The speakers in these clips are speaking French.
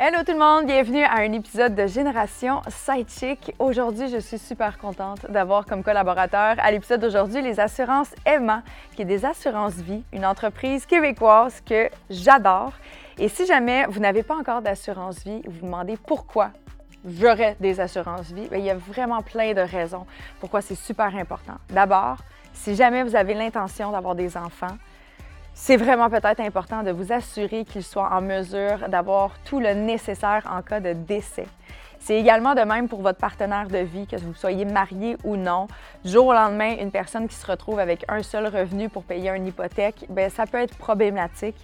Hello tout le monde, bienvenue à un épisode de Génération Sidechick. Aujourd'hui, je suis super contente d'avoir comme collaborateur à l'épisode d'aujourd'hui les assurances Emma, qui est des assurances vie, une entreprise québécoise que j'adore. Et si jamais vous n'avez pas encore d'assurance vie, vous vous demandez pourquoi j'aurais des assurances vie, bien, il y a vraiment plein de raisons pourquoi c'est super important. D'abord, si jamais vous avez l'intention d'avoir des enfants, c'est vraiment peut-être important de vous assurer qu'ils soient en mesure d'avoir tout le nécessaire en cas de décès. C'est également de même pour votre partenaire de vie, que vous soyez marié ou non. Du jour au lendemain, une personne qui se retrouve avec un seul revenu pour payer une hypothèque, bien, ça peut être problématique.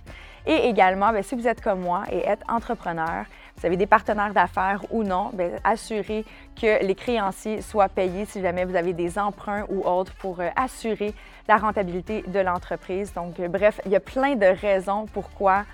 Et également, bien, si vous êtes comme moi et êtes entrepreneur, vous avez des partenaires d'affaires ou non, bien, assurez que les créanciers soient payés si jamais vous avez des emprunts ou autres pour euh, assurer la rentabilité de l'entreprise. Donc, euh, bref, il y a plein de raisons pourquoi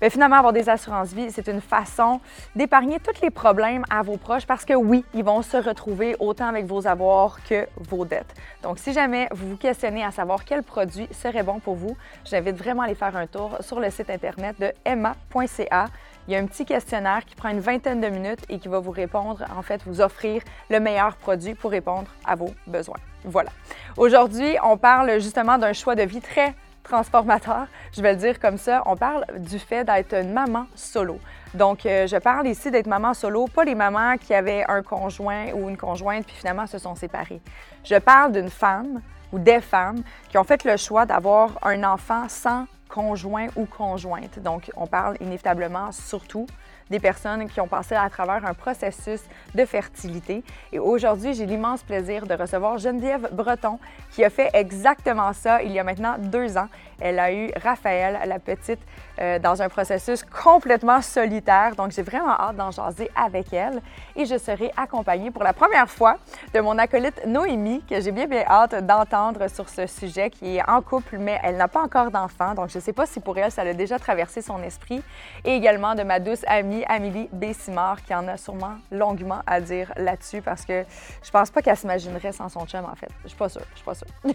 Bien, finalement, avoir des assurances vie, c'est une façon d'épargner tous les problèmes à vos proches parce que oui, ils vont se retrouver autant avec vos avoirs que vos dettes. Donc, si jamais vous vous questionnez à savoir quel produit serait bon pour vous, j'invite vraiment à aller faire un tour sur le site internet de emma.ca. Il y a un petit questionnaire qui prend une vingtaine de minutes et qui va vous répondre, en fait, vous offrir le meilleur produit pour répondre à vos besoins. Voilà. Aujourd'hui, on parle justement d'un choix de vie très transformateur, je vais le dire comme ça. On parle du fait d'être une maman solo. Donc, euh, je parle ici d'être maman solo, pas les mamans qui avaient un conjoint ou une conjointe puis finalement se sont séparées. Je parle d'une femme ou des femmes qui ont fait le choix d'avoir un enfant sans conjoint ou conjointe. Donc, on parle inévitablement surtout des personnes qui ont passé à travers un processus de fertilité. Et aujourd'hui, j'ai l'immense plaisir de recevoir Geneviève Breton qui a fait exactement ça il y a maintenant deux ans. Elle a eu Raphaël, la petite, euh, dans un processus complètement solitaire. Donc, j'ai vraiment hâte d'en jaser avec elle. Et je serai accompagnée pour la première fois de mon acolyte Noémie, que j'ai bien, bien hâte d'entendre sur ce sujet, qui est en couple, mais elle n'a pas encore d'enfant. Donc, je ne sais pas si pour elle, ça a déjà traversé son esprit. Et également de ma douce amie Amélie Bessimard, qui en a sûrement longuement à dire là-dessus, parce que je pense pas qu'elle s'imaginerait sans son chum, en fait. Je suis pas sûre, je suis pas sûre.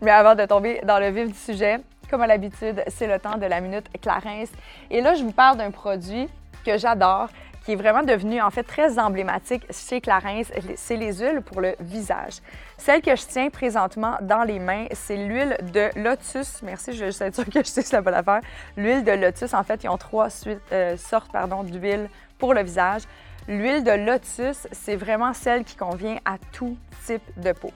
mais avant de tomber dans le vif du sujet, comme à l'habitude, c'est le temps de la minute Clarence. Et là, je vous parle d'un produit que j'adore, qui est vraiment devenu en fait très emblématique chez Clarence, c'est les huiles pour le visage. Celle que je tiens présentement dans les mains, c'est l'huile de lotus. Merci, je être sûre que je sais la bonne affaire. L'huile de lotus, en fait, ils ont trois suites, euh, sortes d'huile pour le visage. L'huile de lotus, c'est vraiment celle qui convient à tout type de peau.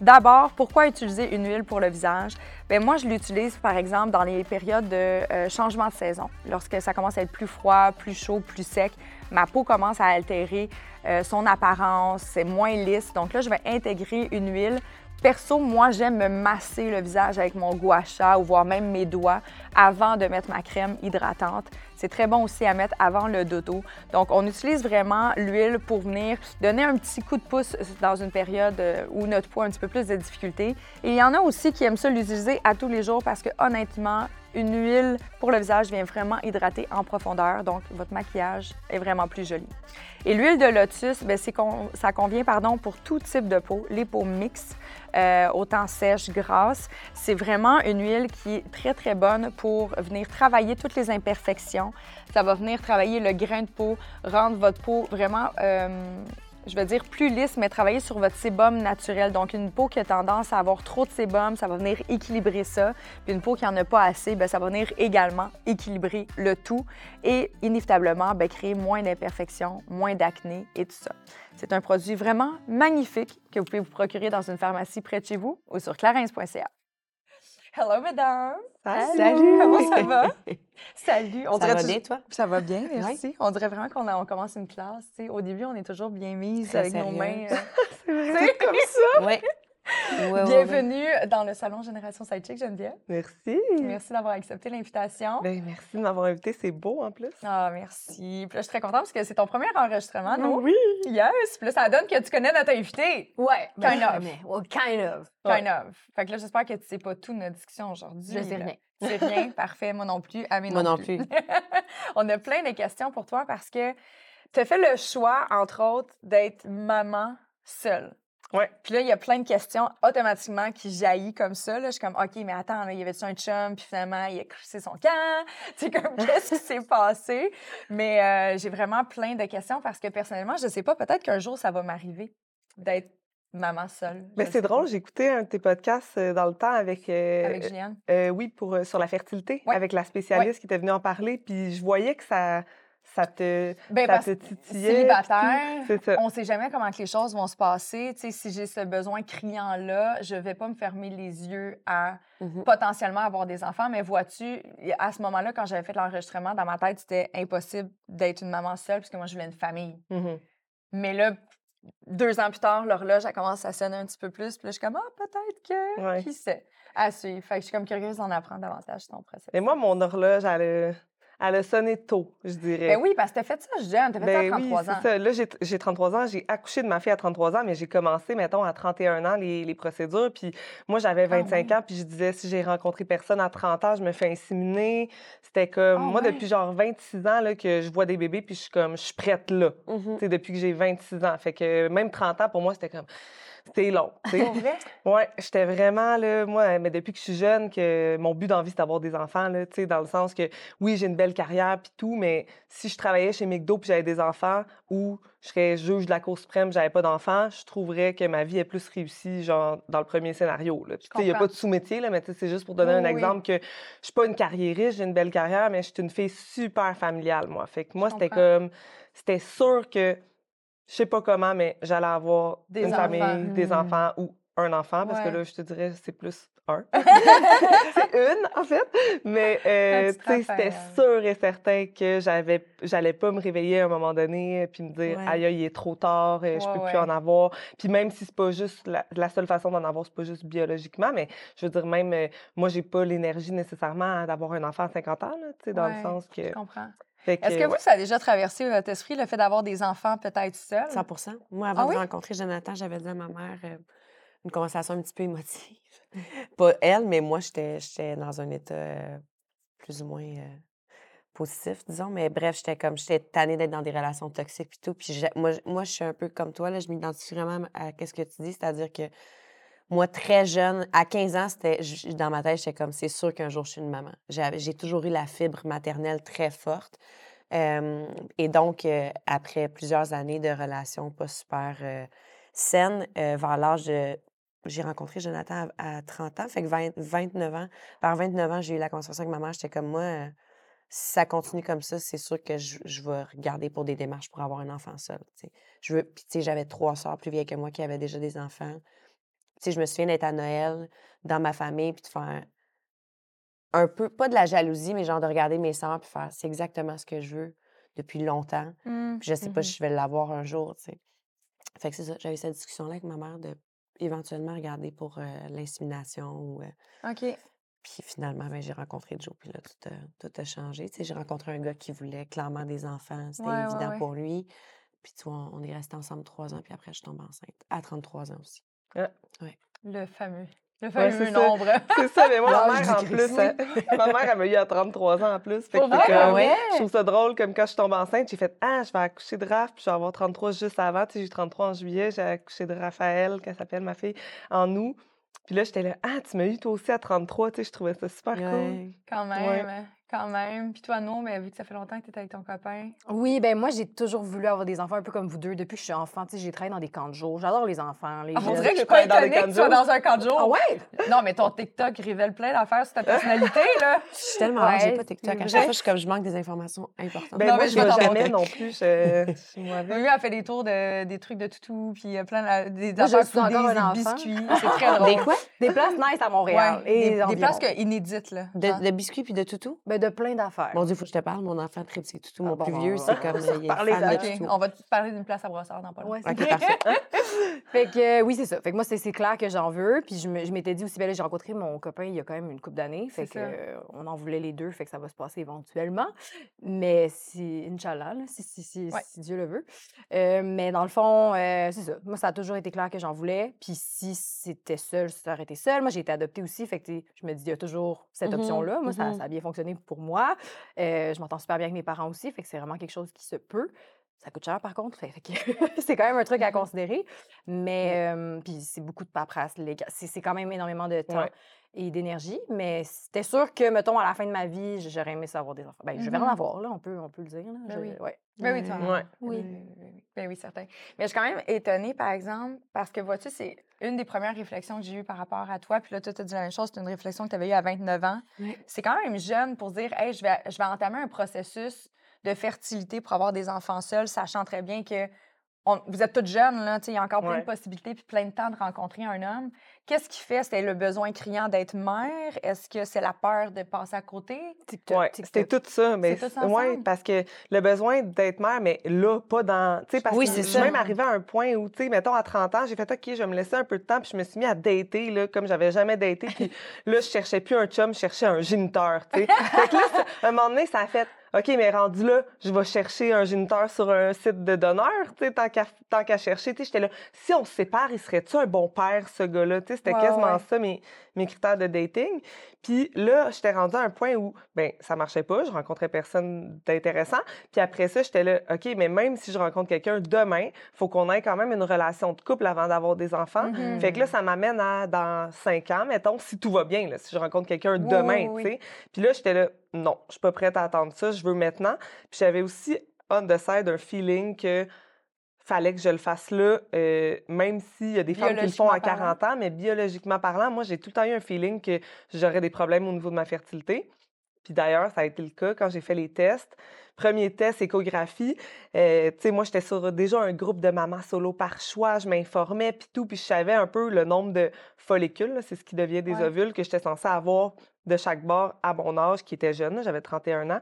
D'abord, pourquoi utiliser une huile pour le visage? Bien, moi, je l'utilise par exemple dans les périodes de euh, changement de saison. Lorsque ça commence à être plus froid, plus chaud, plus sec, ma peau commence à altérer euh, son apparence, c'est moins lisse. Donc là, je vais intégrer une huile Perso, moi, j'aime me masser le visage avec mon gua sha ou voire même mes doigts avant de mettre ma crème hydratante. C'est très bon aussi à mettre avant le dodo. Donc, on utilise vraiment l'huile pour venir donner un petit coup de pouce dans une période euh, où notre peau a un petit peu plus de difficultés. Et il y en a aussi qui aiment ça l'utiliser à tous les jours parce que honnêtement, une huile pour le visage vient vraiment hydrater en profondeur, donc votre maquillage est vraiment plus joli. Et l'huile de lotus, bien, ça convient pardon, pour tout type de peau, les peaux mixtes, euh, autant sèches, grasses. C'est vraiment une huile qui est très, très bonne pour venir travailler toutes les imperfections. Ça va venir travailler le grain de peau, rendre votre peau vraiment... Euh, je vais dire plus lisse, mais travailler sur votre sébum naturel. Donc, une peau qui a tendance à avoir trop de sébum, ça va venir équilibrer ça. Puis une peau qui n'en a pas assez, bien, ça va venir également équilibrer le tout et inévitablement bien, créer moins d'imperfections, moins d'acné et tout ça. C'est un produit vraiment magnifique que vous pouvez vous procurer dans une pharmacie près de chez vous ou sur clarins.ca. Hello, madame! Salut! Comment ça va? Salut! On ça va bien, toi? Ça va bien, merci. On dirait vraiment qu'on on commence une classe. Au début, on est toujours bien mise avec nos mains. Euh... C'est comme ça? Oui. Ouais, ouais, ouais. Bienvenue dans le salon Génération Sidechick, Geneviève. Merci. Merci d'avoir accepté l'invitation. Ben, merci de m'avoir invité. C'est beau en plus. Ah, merci. Puis là, je suis très contente parce que c'est ton premier enregistrement, non? Oui. Yes. Puis là, ça donne que tu connais notre invité. Ouais, Kind ben, of. mais- well, kind of. Kind of. Fait que là, j'espère que tu sais pas tout de notre discussion aujourd'hui. Je sais rien. Sais rien. Parfait. Moi non plus. Amé Moi non, non plus. On a plein de questions pour toi parce que tu as fait le choix, entre autres, d'être maman seule. Ouais. Puis là, il y a plein de questions automatiquement qui jaillissent comme ça. Là. Je suis comme, OK, mais attends, là, il y avait-tu un chum, puis finalement, il a crissé son camp? Tu sais, comme, qu'est-ce qui s'est passé? Mais euh, j'ai vraiment plein de questions parce que personnellement, je sais pas, peut-être qu'un jour, ça va m'arriver d'être maman seule. Mais c'est drôle, écouté un de tes podcasts euh, dans le temps avec. euh, Avec Juliane. oui, pour, sur la fertilité, Ouais. avec la spécialiste qui était venue en parler. Puis je voyais que ça, ça te, Ben, ça te titillait. célibataire, ça. on sait jamais comment que les choses vont se passer. Tu sais, si j'ai ce besoin criant-là, je vais pas me fermer les yeux à Mhm. potentiellement avoir des enfants. Mais vois-tu, à ce moment-là, quand j'avais fait l'enregistrement, dans ma tête, c'était impossible d'être une maman seule parce que moi, je voulais une famille. Mhm. Mais là, deux ans plus tard, l'horloge, a commencé à sonner un petit peu plus. Puis là, je suis comme, ah, peut-être que, Ouais. qui sait, à suivre. Fait que je suis comme curieuse d'en apprendre davantage sur ton processus. Et moi, mon horloge, elle elle a sonné tôt, je dirais. Ben oui, parce que t'as fait ça jeune, t'as fait ça à Ben oui, 33 c'est ans. ça. Là, j'ai j'ai 33 ans. J'ai accouché de ma fille à 33 ans, mais j'ai commencé, mettons, à 31 ans, les, les procédures. Puis moi, j'avais 25 Ah ans, puis je disais, si j'ai rencontré personne à 30 ans, je me fais inséminer. C'était comme, Ah moi, depuis genre 26 ans, là, que je vois des bébés, puis je suis comme, je suis prête là. Mhm. Tu sais, depuis que j'ai 26 ans. Fait que même 30 ans, pour moi, c'était comme, c'était long. Pour vrai? Ouais, j'étais vraiment là, moi, mais depuis que je suis jeune, que mon but d'envie, c'est d'avoir des enfants, là, tu sais, dans le sens que oui, j'ai une belle carrière puis tout, mais si je travaillais chez McDo puis j'avais des enfants ou je serais juge de la Cour suprême, j'avais pas d'enfants, je trouverais que ma vie est plus réussie, genre, dans le premier scénario, là. Puis, tu sais, il y a pas de sous-métier, là, mais tu sais, c'est juste pour donner Oui, un oui. exemple que je suis pas une carriériste, j'ai une belle carrière, mais je suis une fille super familiale, moi. Fait que moi, c'était comme, c'était sûr que, je sais pas comment, mais j'allais avoir Des une enfants. famille, des Hmm. enfants ou un enfant, parce Ouais. que là, je te dirais, c'est plus un. c'est une, en fait. Mais, euh, sais, c'était sûr et certain que j'avais, j'allais pas me réveiller à un moment donné puis me dire, Ouais. aïe, il est trop tard, euh, je Ouais, peux plus en avoir. Puis même si c'est pas juste, la, la seule façon d'en avoir, c'est pas juste biologiquement, mais je veux dire, même, euh, moi, j'ai pas l'énergie nécessairement d'avoir un enfant à 50 ans, tu sais, dans le sens que. Je comprends. Que, Est-ce que vous, ça a déjà traversé votre esprit, le fait d'avoir des enfants peut-être seuls? 100% Moi, avant Ah de oui? rencontrer Jonathan, j'avais dit à ma mère euh, une conversation un petit peu émotive. Pas elle, mais moi, j'étais j'étais dans un état euh, plus ou moins euh, positif, disons. Mais bref, j'étais comme, j'étais tannée d'être dans des relations toxiques et tout. Puis moi, je- moi, je suis un peu comme toi, là, je m'identifie vraiment à ce que tu dis, c'est-à-dire que moi, très jeune, à 15 ans, c'était dans ma tête, j'étais comme, c'est sûr qu'un jour, je suis une maman. J'ai toujours eu la fibre maternelle très forte. Et donc, euh, après plusieurs années de relations pas super euh, saines, euh, vers l'âge de... J'ai rencontré Jonathan à, à 30 ans, fait que 20 29 ans. Vers 29 ans, j'ai eu la conversation avec ma mère. J'étais comme, moi, si ça continue comme ça, c'est sûr que je, je vais regarder pour des démarches pour avoir un enfant seul. tu sais, j'avais trois sœurs plus vieilles que moi qui avaient déjà des enfants. Sais, je me souviens d'être à Noël dans ma famille puis de faire un peu, pas de la jalousie, mais genre de regarder mes sœurs puis faire c'est exactement ce que je veux depuis longtemps. Hmm. Puis je sais pas si je vais l'avoir un jour, tu sais. Fait que c'est ça, j'avais cette discussion-là avec ma mère de éventuellement regarder pour euh, l'insémination ou... euh, OK. puis finalement, ben, j'ai rencontré Joe, puis là, tout a, tout a changé. Tu sais, j'ai rencontré un gars qui voulait clairement des enfants. C'était Ouais, évident ouais. pour lui. Puis tu vois, on on est restés ensemble trois ans, puis après, je tombe enceinte. À 33 ans aussi. Le fameux. Le fameux nombre. C'est ça, mais moi, ma mère, en plus, ma mère, elle m'a eu à 33 ans en plus. Fait que Pour c'est vrai? comme- Ouais. Je trouve ça drôle, comme quand je tombe enceinte, j'ai fait Ah, je vais accoucher de Raph, puis je vais avoir 33 juste avant. Tu sais, j'ai eu 33 en juillet, j'ai accouché de Raphaël, qu'elle s'appelle ma fille, en août. Puis là, j'étais là Ah, tu m'as eu toi aussi à 33, tu sais, je trouvais ça super cool. Quand même. hein, Quand même. Puis toi, non, mais vu que ça fait longtemps que tu étais avec ton copain. Oui, ben moi, j'ai toujours voulu avoir des enfants un peu comme vous deux. Depuis que je suis enfant, tu sais, j'ai travaillé dans des camps de jour. J'adore les enfants. Les Ah, on dirait que je suis travaille pas étonnée que tu sois dans un camp de jour. Ah ouais? Non, mais ton TikTok révèle plein d'affaires sur ta personnalité, là. Je suis tellement hâte, j'ai Ouais, pas TikTok. À chaque fois, je suis comme, je manque des informations importantes. Ben, Non, moi, mais je je t'en jamais non plus. Je, je. Oui, elle fait des tours de, des trucs de toutou, puis il y a plein de, des Moi, je affaires un des biscuits. C'est très drôle. Des quoi? Des places nice à Montréal. Ouais, des, places inédites, là. De biscuits puis de toutou? De plein d'affaires. Mon Dieu, faut que je te parle. Mon enfant tripe ses toutous. Ah Mon bon, plus on vieux, c'est comme. euh, il est parler fan de on va te parler d'une place à brossard dans pas longtemps. Ouais, c'est Ok, parfait. fait que euh, oui, c'est ça. Fait que moi, c'est c'est clair que j'en veux. Puis je m'étais dit aussi, ben là, j'ai rencontré mon copain il y a quand même une couple d'années. Fait C'est que euh, on en voulait les deux. Fait que ça va se passer éventuellement. Mais si, Inch'Allah, là, si, si, si, Ouais. si Dieu le veut. Euh, mais dans le fond, c'est ça. Moi, ça a toujours été clair que j'en voulais. Puis si c'était seul, ça aurait été seul. Moi, j'ai été adoptée aussi. Fait que je me dis, il y a toujours cette Mhm, option-là. Moi, ça, mhm. ça a bien fonctionné pour moi. Euh, je m'entends super bien avec mes parents aussi. Fait que c'est vraiment quelque chose qui se peut. Ça coûte cher, par contre. C'est quand même un truc à considérer. Mais, euh, puis c'est beaucoup de paperasse. C'est c'est quand même énormément de temps Ouais. Et d'énergie. Mais c'était sûr que, mettons, à la fin de ma vie, j'aurais aimé ça avoir des enfants. Ben, je vais en avoir, là. On peut, on peut le dire, là. Ben Je- oui. ouais. Ben oui. Ouais. Oui. Oui. oui, oui, oui. Ben oui, certain. Mais je suis quand même étonnée, par exemple, parce que vois-tu, c'est une des premières réflexions que j'ai eues par rapport à toi. Puis là, toi, tu as dit la même chose. C'est une réflexion que tu avais eue à 29 ans. Oui. C'est quand même jeune pour dire, hey, je vais, je vais entamer un processus de fertilité pour avoir des enfants seuls, sachant très bien que on- vous êtes toutes jeunes, là, il y a encore plein Ouais. de possibilités puis plein de temps de rencontrer un homme. Qu'est-ce qui fait? C'était le besoin criant d'être mère? Est-ce que c'est la peur de passer à côté? Ouais, c'était tout ça. Mais c'est- ensemble? parce que le besoin d'être mère, mais là, pas dans. Parce Oui, que c'est je ça. suis même arrivée à un point où, tu sais, mettons, à 30 ans, j'ai fait, OK, je vais me laisser un peu de temps, puis je me suis mis à dater, là, comme j'avais jamais daté. Puis là, je cherchais plus un chum, je cherchais un géniteur, tu sais. là, à un moment donné, ça a fait, OK, mais rendu là, je vais chercher un géniteur sur un site de donneur, tu sais, tant qu'à chercher. Tu sais, j'étais là, si on se sépare, il serait-tu un bon père, ce gars-là? Tu sais, c'était quasiment ouais. ça, mes, mes critères de dating. Puis là, j'étais rendue à un point où, ben ça marchait pas, je rencontrais personne d'intéressant. Puis après ça, j'étais là, OK, mais même si je rencontre quelqu'un demain, faut qu'on ait quand même une relation de couple avant d'avoir des enfants. Mhm. Fait que là, ça m'amène à dans cinq ans, mettons, si tout va bien, là, si je rencontre quelqu'un Oui, demain, oui, oui. tu sais. Puis là, j'étais là, non, je suis pas prête à attendre ça, je veux maintenant. Puis j'avais aussi, on the side, un feeling que fallait que je le fasse là, euh, même s'il y a des femmes qui le font à Biologiquement 40 ans, mais biologiquement parlant, moi, j'ai tout le temps eu un feeling que j'aurais des problèmes au niveau de ma fertilité. Puis d'ailleurs, ça a été le cas quand j'ai fait les tests. Premier test, échographie. Euh, tu sais, moi, j'étais sur déjà un groupe de mamans solo par choix. Je m'informais, puis tout. Puis je savais un peu le nombre de follicules, c'est ce qui devient des Ouais. ovules, que j'étais censée avoir de chaque bord à mon âge, qui était jeune. J'avais 31 ans.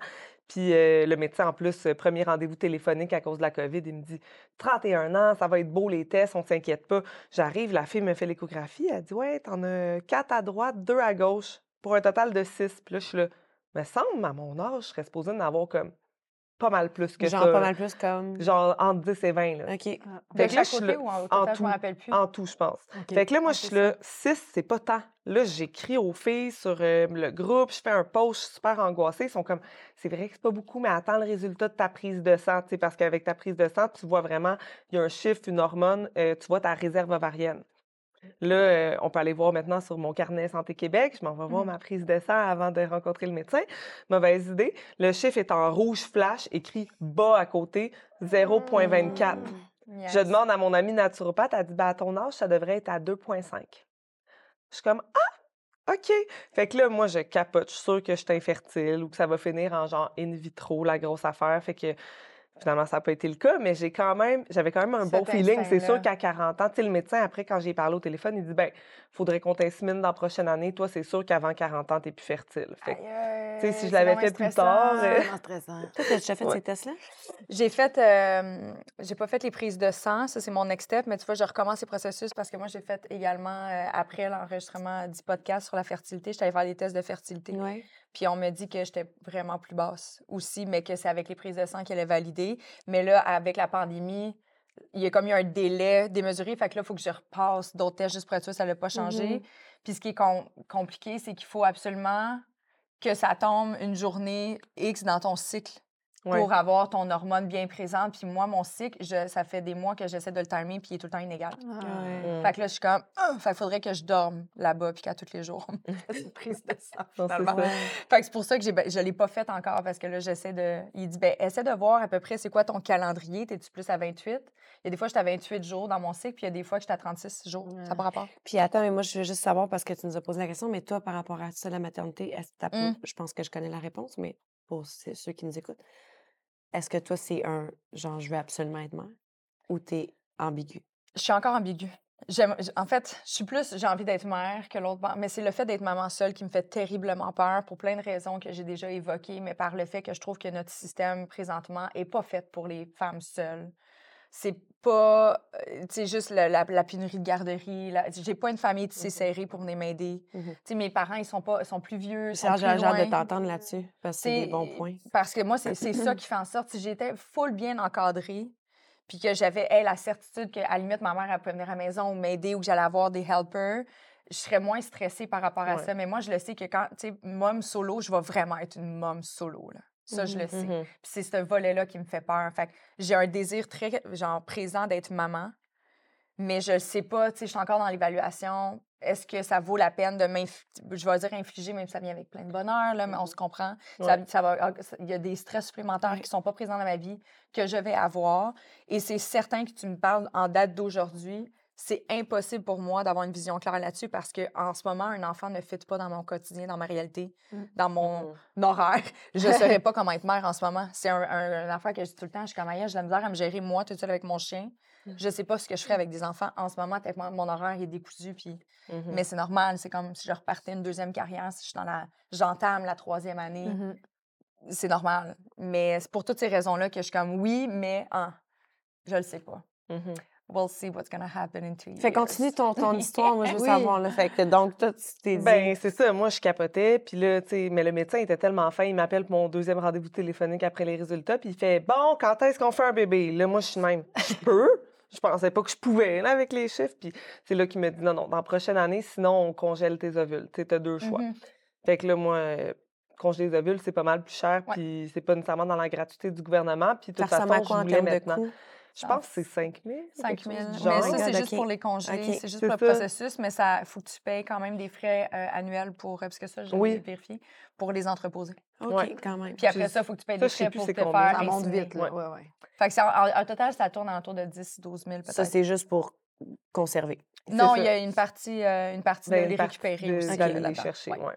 Puis euh, le médecin, en plus, euh, premier rendez-vous téléphonique à cause de la COVID, il me dit 31 ans, ça va être beau les tests, on s'inquiète pas. J'arrive, la fille me fait l'échographie, elle dit Ouais, t'en as 4 à droite, 2 à gauche, pour un total de 6. Puis là, je suis là, me semble, à mon âge, je serais supposée en avoir comme pas mal plus que Genre ça. pas mal plus comme. Genre entre 10 et 20. Là. OK. De Fait que là, chaque je suis côté là, ou en, tout. plus? En tout, je pense. OK. Fait que là, moi, Ah, je suis c'est là, 6, c'est pas tant. Là, j'écris aux filles sur euh, le groupe, je fais un post, je suis super angoissée. Ils sont comme, c'est vrai que c'est pas beaucoup, mais attends le résultat de ta prise de sang, tu sais, parce qu'avec ta prise de sang, tu vois vraiment, il y a un chiffre, une hormone, euh, tu vois ta réserve ovarienne. Là, euh, on peut aller voir maintenant sur mon carnet Santé Québec. Je m'en vais voir Mhm. ma prise de sang avant de rencontrer le médecin. Mauvaise idée. Le chiffre est en rouge flash, écrit bas à côté, 0,24. Yes. Je demande à mon amie naturopathe, elle dit ben, à ton âge, ça devrait être à 2,5. Je suis comme Ah, OK. Fait que là, moi, je capote. Je suis sûre que je suis infertile ou que ça va finir en genre in vitro, la grosse affaire. Fait que finalement, ça n'a pas été le cas, mais j'ai quand même, j'avais quand même un bon feeling. C'est sûr qu'à 40 ans, tu le médecin, après, quand j'ai parlé au téléphone, il dit ben, faudrait qu'on t'insémine dans la prochaine année. Toi, c'est sûr qu'avant 40 ans, tu plus fertile. Fait tu sais, si je l'avais fait plus tard, euh, Vraiment stressant. Toi, t'as déjà fait Ouais. ces tests-là? J'ai fait, euh, j'ai pas fait les prises de sang, ça c'est mon next step, mais tu vois, je recommence ces processus parce que moi j'ai fait également, euh, après l'enregistrement du podcast sur la fertilité, j'étais allée faire des tests de fertilité. Oui. Puis on me dit que j'étais vraiment plus basse aussi, mais que c'est avec les prises de sang qu'elle est validée. Mais là, avec la pandémie, il y a comme eu un délai démesuré, fait que là, il faut que je repasse d'autres tests juste pour être sûr ça n'a pas changé. Mhm. Puis ce qui est com- compliqué, c'est qu'il faut absolument que ça tombe une journée X dans ton cycle ouais. pour avoir ton hormone bien présente. Puis moi, mon cycle, je- ça fait des mois que j'essaie de le timer, puis il est tout le temps inégal. Ouais. Mm. Fait que là, je suis comme, Ah! fait qu'il faudrait que je dorme là-bas, puis qu'à tous les jours, on me fasse une prise de sang. Finalement. Fait que c'est pour ça que j'ai, ben, je l'ai pas fait encore, parce que là, j'essaie de. Il dit, ben, essaie de voir à peu près c'est quoi ton calendrier. T'es-tu plus à 28? Il y a des fois, j'étais à 28 jours dans mon cycle, puis il y a des fois que j'étais à 36 jours. Ça pas rapport. Puis attends, mais moi, je veux juste savoir, parce que tu nous as posé la question, mais toi, par rapport à ça, la maternité, est-ce que Mm. je pense que je connais la réponse, mais pour ceux qui nous écoutent, est-ce que toi, c'est un genre, je veux absolument être mère ou t'es ambigu? Je suis encore ambiguë. En fait, je suis plus, j'ai envie d'être mère que l'autre. Mais c'est le fait d'être maman seule qui me fait terriblement peur pour plein de raisons que j'ai déjà évoquées, mais par le fait que je trouve que notre système présentement est pas fait pour les femmes seules. C'est pas, tu sais, juste la, la- la pénurie de garderie. J'ai pas une famille tissée Mhm. serrée pour venir m'aider. Mhm. Tu sais, mes parents, ils sont pas, sont plus vieux, Serge, j'ai hâte de t'entendre là-dessus, parce que c'est des bons points. Parce que moi, c'est ça qui fait en sorte, si j'étais full bien encadrée, puis que j'avais hey, la certitude qu'à la limite, ma mère, elle pouvait venir à la maison ou m'aider ou que j'allais avoir des helpers, je serais moins stressée par rapport à Ouais. ça. Mais moi, je le sais que quand, tu sais, mom solo, je vais vraiment être une mom solo, là. Ça, je le sais. Mhm. Puis c'est ce volet-là qui me fait peur. Fait j'ai un désir très, genre, présent d'être maman, mais je ne sais pas, tu sais, je suis encore dans l'évaluation. Est-ce que ça vaut la peine de m'infliger, je vais dire infliger, même si ça vient avec plein de bonheur, là, mais on se comprend. Ça- Ouais. ça va, ah, il y a des stress supplémentaires qui ne sont pas présents dans ma vie que je vais avoir. Et c'est certain que tu me parles en date d'aujourd'hui. C'est impossible pour moi d'avoir une vision claire là-dessus parce qu'en ce moment, un enfant ne fit pas dans mon quotidien, dans ma réalité, Mm. dans mon Mhm. horaire. Je ne saurais pas comment être mère en ce moment. C'est un, un- une affaire que je dis tout le temps. Je suis comme, Aïe, j'ai de la misère à me gérer moi toute seule avec mon chien. Je ne sais pas ce que je ferais avec des enfants. En ce moment, tellement mon horaire est décousu. Puis... Mhm. Mais c'est normal. C'est comme si je repartais une deuxième carrière, si je suis dans la... j'entame la troisième année. C'est normal. Mais c'est pour toutes ces raisons-là que je suis comme, oui, mais ah, je le sais pas. We'll see what's gonna happen in two Fait years. continue ton, ton histoire, moi, je veux Oui. savoir. Là. Fait que donc, toi, tu t'es dit... Ben, c'est ça. Moi, je capotais. Puis là, tu sais, mais le médecin était tellement fin. Il m'appelle pour mon deuxième rendez-vous téléphonique après les résultats. Puis il fait Bon, quand est-ce qu'on fait un bébé? Là, moi, je suis même. Je peux. Je pensais pas que je pouvais, là, avec les chiffres. Puis c'est là qu'il me dit Non, non, dans la prochaine année, sinon, on congèle tes ovules. Tu sais, t'as deux choix. Mhm. Fait que là, moi, euh, congeler les ovules, c'est pas mal plus cher. Ouais. Puis c'est pas nécessairement dans la gratuité du gouvernement. Puis de toute façon, je voulais maintenant. Je pense que c'est 5 000. 5 quelque 000. chose du Mais ça, c'est juste OK. pour les congelés. OK. C'est juste pour le ça. processus, mais ça faut que tu payes quand même des frais euh, annuels pour. euh, Parce que ça, j'ai Oui. vérifié, pour les entreposer. OK, Ouais. quand même. Puis après ça, il faut que tu payes ça, des frais pour te combien. faire Ça monte vite, là. Ouais. Ouais, ouais. Fait que c'est en, en total, ça tourne autour de 10 12 000 Ça, peut-être. c'est juste pour conserver. Non, il y ça. a une partie, euh, une partie Ben, de les récupérer de- aussi. d'aller là, les là-dedans. chercher. Ouais.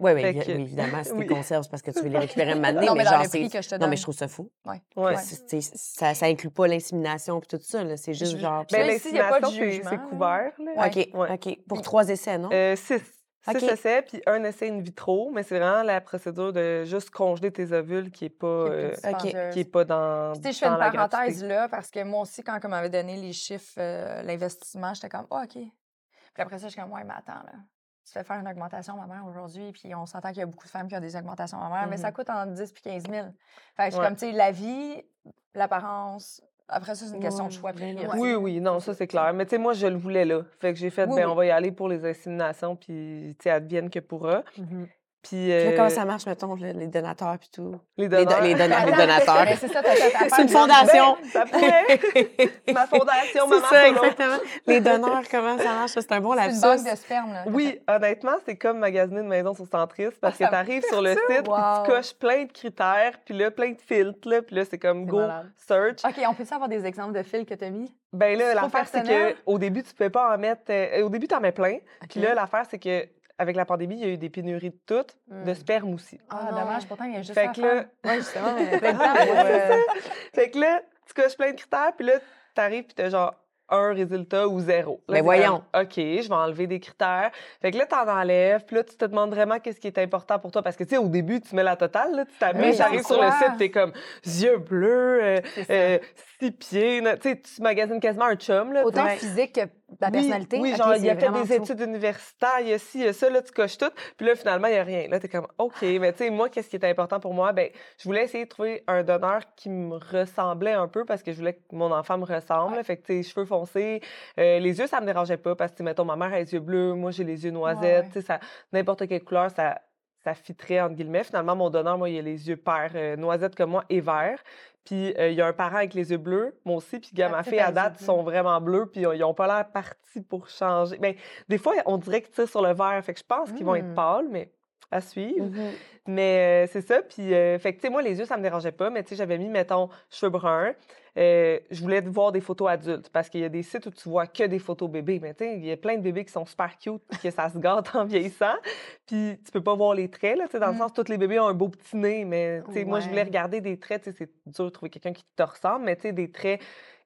Ouais. Oui, oui, que- oui, évidemment, si Oui. tu conserves, c'est parce que tu veux les récupérer donné, Non, mais genre, c'est... que je te Non, mais je trouve ça fou. Ouais. Ouais. Ça, ça inclut pas l'insémination et tout ça, là. C'est juste Je- genre... Ben, ici, il y a pas de l'insémination, c'est- jugement, c'est là. couvert. Là. Ouais. OK, Ouais. OK. Pour trois essais, non? Euh, six. Six essais, puis un essai in vitro, mais c'est vraiment la procédure de juste congeler tes ovules qui est pas, euh, dispendieuse. qui est pas dans, Tu sais, je fais une parenthèse là parce que moi aussi, quand on m'avait donné les chiffres, euh, l'investissement, j'étais comme, ah, OK. Puis après ça, je suis comme, ouais, mais attends, là. Tu fais faire une augmentation mammaire aujourd'hui, puis on s'entend qu'il y a beaucoup de femmes qui ont des augmentations mammaires, mais ça Mhm. coûte entre 10 puis 15 000. Fait que je suis comme, tu sais, la vie, l'apparence, après ça, c'est une question de choix. priorité. Oui, oui, non, ça c'est clair. Mais tu sais, moi, je le voulais là. Fait que j'ai fait, Oui, ben, oui. on va y aller pour les inséminations, puis tu sais, advienne que pourra. Mhm. Puis, Puis là, euh, comment ça marche, mettons, là, les donateurs puis tout? les Les, do- donneurs. les, donna- les Attends, donateurs. c'est ça, C'est une fondation. Ça pourrait. Ma fondation, C'est maman ça, solo. exactement. Les donneurs, comment ça marche? Ça, C'est un bon C'est une lapsus. banque de sperme, là. Oui, honnêtement, c'est comme magasiner une maison sur Centris parce que Ah, tu arrives sur le site, puis tu coches plein de critères, puis là, plein de filtres, là, puis là, c'est comme C'est go, malade. search. OK, on peut avoir des exemples de fils que tu as mis? Ben là, C'est l'affaire, c'est qu'au début, tu pouvais pas en mettre. euh, au début, tu en mets plein. Puis OK. là, l'affaire, c'est que avec la pandémie, il y a eu des pénuries de tout, de Hmm. sperme aussi. Ah, Ah, dommage, pourtant, il y a juste Fait que là, justement, mais euh, fait que là, tu coches plein de critères, puis là, tu arrives, puis tu as genre un résultat ou zéro. Là, t'es voyons. comme, OK, je vais enlever des critères. Fait que là, tu en enlèves, puis là, tu te demandes vraiment qu'est-ce qui est important pour toi. Parce que, tu sais, au début, tu mets la totale, là, tu t'amuses, Oui, tu arrives sur le site, t'es comme yeux bleus, euh, euh, six pieds. Tu sais, tu magasines quasiment un chum, là. Autant physique que la Oui, personnalité? Oui, genre, il y a vraiment des études universitaires, il y a ci, il y a ça, là, tu coches tout. Puis là, finalement, il n'y a rien. Là, tu es comme, OK, mais tu sais, moi, qu'est-ce qui était important pour moi? Ben, je voulais essayer de trouver un donneur qui me ressemblait un peu parce que je voulais que mon enfant me ressemble. Fait que, tu sais, cheveux foncés, euh, les yeux, ça me dérangeait pas parce que, mettons, ma mère a les yeux bleus, moi, j'ai les yeux noisettes, ouais. tu sais, ça, n'importe quelle couleur, ça, ça fitterait, entre guillemets. Finalement, mon donneur, moi, il a les yeux pairs, euh, noisettes comme moi et verts. Puis euh, il y a un parent avec les yeux bleus, moi aussi. Puis Ah, ma fille, à date, sont vraiment bleus. Puis ils n'ont pas l'air partis pour changer. Ben, des fois, on dirait qu'ils tirent sur le vert. Fait que je pense qu'ils vont être Hmm. pâles, mais à suivre. Mhm. Mais euh, c'est ça. Puis, euh, fait que, tu sais, moi, les yeux, ça me dérangeait pas. Mais, tu sais, j'avais mis, mettons, cheveux bruns. Euh, je voulais voir des photos adultes parce qu'il y a des sites où tu vois que des photos bébés. Mais, tu sais, il y a plein de bébés qui sont super cute que ça se gâte en vieillissant. Puis, tu peux pas voir les traits, là. Tu sais, dans le Mm. sens, tous les bébés ont un beau petit nez. Mais, tu sais, moi, je voulais regarder des traits. Tu sais, c'est dur de trouver quelqu'un qui te ressemble. Mais, tu sais, des traits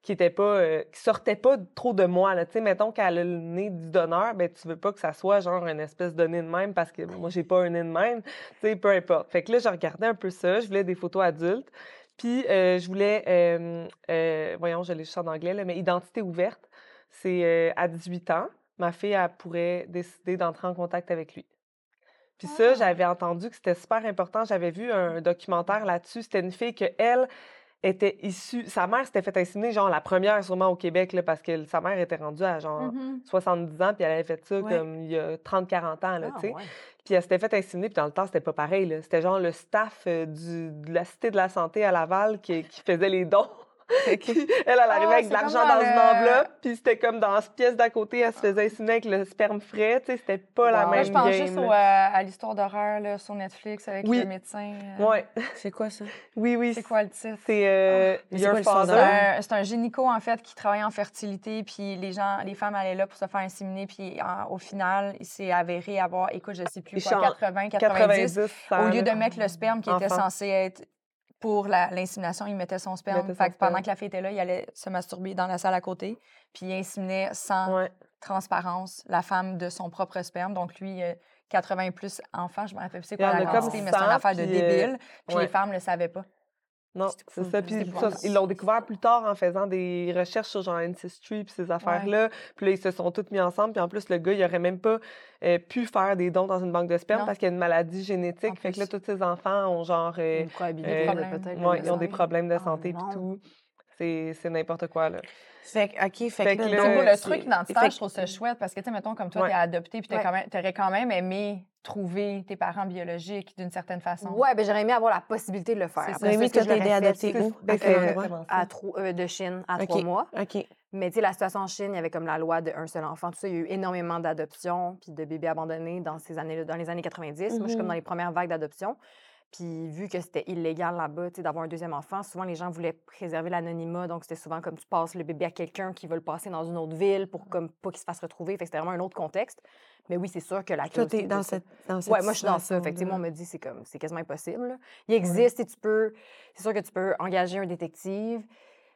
qui était pas, euh, qui sortait pas trop de moi. Là. Tu sais, mettons qu'elle a le nez du donneur, ben tu veux pas que ça soit genre une espèce de nez de même parce que moi, j'ai pas un nez de même. Tu sais, peu importe. Fait que là, je regardais un peu ça. Je voulais des photos adultes. Puis, euh, je voulais, euh, voyons, je l'ai juste en anglais, là, mais identité ouverte. C'est à 18 ans, ma fille, elle pourrait décider d'entrer en contact avec lui. Puis ça, Ah! j'avais entendu que c'était super important. J'avais vu un documentaire là-dessus. C'était une fille que elle était issue. Sa mère s'était fait inséminer, genre la première sûrement au Québec, là, parce que sa mère était rendue à genre Mhm. 70 ans, puis elle avait fait ça Ouais. comme il y a 30-40 ans, là, Ah, tu sais. ouais. Puis elle s'était fait inséminer, puis dans le temps, c'était pas pareil. là. C'était genre le staff euh, du, de la Cité de la Santé à Laval qui, qui faisait les dons. Elle, elle arrivait Ah, avec de l'argent dans une enveloppe, puis c'était comme dans cette pièce d'à côté, elle se faisait inséminer avec le sperme frais, tu sais, c'était pas la Wow. Moi, même je pense game. juste au, euh, à l'histoire d'horreur là, sur Netflix avec Oui. le médecin. euh, Ouais, C'est quoi ça? oui, oui. C'est quoi le titre? C'est euh, c'est Your C'est Father. un, c'est un gynéco, en fait, qui travaille en fertilité, puis les gens, les femmes allaient là pour se faire inséminer, puis en- au final, il s'est avéré avoir, écoute, je sais plus Il quoi, chante 80, 90. 90 Au lieu de mettre le sperme qui était censé être pour l'insémination, il mettait son sperme. mettait Fait son que pendant que la fille était là, il allait se masturber dans la salle à côté, puis il inséminait sans Ouais. transparence la femme de son propre sperme. Donc lui, euh, 80 plus enfants, je me rappelle plus c'est quoi la quantité, mais c'est une 100, affaire de euh, débile. Puis ouais. les femmes ne le savaient pas. Non, C'est ça. Puis ça, ils l'ont découvert plus tard en faisant des recherches sur genre Ancestry puis ces affaires-là. Puis là, ils se sont tous mis ensemble. Puis en plus, le gars, il aurait même pas euh, pu faire des dons dans une banque de sperme Non. parce qu'il y a une maladie génétique. En fait que là, tous ces enfants ont genre... euh, Une probabilité euh, peut-être. ouais, le ils ont des problèmes de Oh santé puis non. tout. C'est n'importe quoi, là. Fait que, OK, fait, Fait que là, le c'est- truc identitaire, je trouve ça chouette parce que, tu sais, mettons, comme toi, Ouais. t'es adopté, puis Ouais. t'aurais quand même aimé trouver tes parents biologiques d'une certaine façon? Ouais, ben j'aurais aimé avoir la possibilité de le faire. Rémi, est-ce que été fait? adopté où? Ben, Euh, à. Trou- euh, de Chine à OK. trois mois. OK. Mais tu sais, la situation en Chine, il y avait comme la loi de un seul enfant, tout ça. Il y a eu énormément d'adoptions puis de bébés abandonnés dans, ces années dans les années 90. Moi, je suis comme Mhm. dans les premières vagues d'adoption. Puis vu que c'était illégal là-bas, d'avoir un deuxième enfant, souvent les gens voulaient préserver l'anonymat. Donc c'était souvent comme tu passes le bébé à quelqu'un qui veut le passer dans une autre ville pour comme pas qu'il se fasse retrouver. Fait que c'était vraiment un autre contexte. Mais oui, c'est sûr que la Toi, t'es dans cette, dans cette Ouais, moi, je suis dans ça. Fait que, tu sais, moi, on me dit, c'est comme, c'est quasiment impossible. là. Il existe et tu peux, c'est sûr que tu peux engager un détective,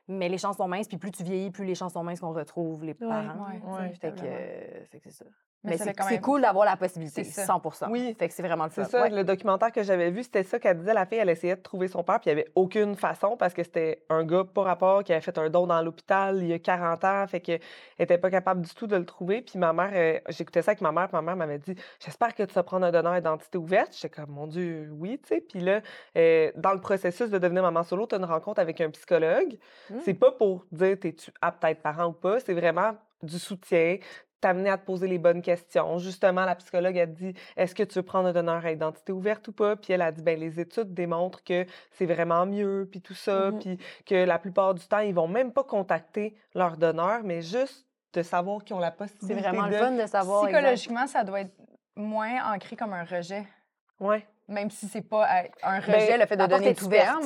mais les chances sont minces. Puis plus tu vieillis, plus les chances sont minces qu'on retrouve les parents. ouais, ouais, fait, que, euh, fait que c'est ça. Mais c'est cool d'avoir la possibilité, C'est ça. 100% Oui. Fait que c'est vraiment le fun. C'est ça, Ouais. le documentaire que j'avais vu, c'était ça qu'elle disait. La fille, elle essayait de trouver son père, puis il n'y avait aucune façon parce que c'était un gars pas rapport qui avait fait un don dans l'hôpital il y a 40 ans, fait qu'elle n'était pas capable du tout de le trouver. Puis ma mère, euh, j'écoutais ça avec ma mère, puis ma mère m'avait dit J'espère que tu vas prendre un donneur d'identité ouverte. J'étais comme Mon Dieu, oui, tu sais. Puis là, euh, dans le processus de devenir maman solo, tu as une rencontre avec un psychologue. Mm. C'est pas pour dire T'es-tu apte à être parent ou pas, c'est vraiment du soutien t'amener à te poser les bonnes questions. Justement, la psychologue a dit est-ce que tu veux prendre un donneur à identité ouverte ou pas? Puis elle a dit ben les études démontrent que c'est vraiment mieux, puis tout ça, Mhm. puis que la plupart du temps ils vont même pas contacter leur donneur, mais juste de savoir qu'ils ont la C'est possibilité vraiment de... le fun de savoir. exact. Psychologiquement, ça doit être moins ancré comme un rejet. Ouais. Même si c'est pas un rejet, Ben, le fait de donner tu ouverte.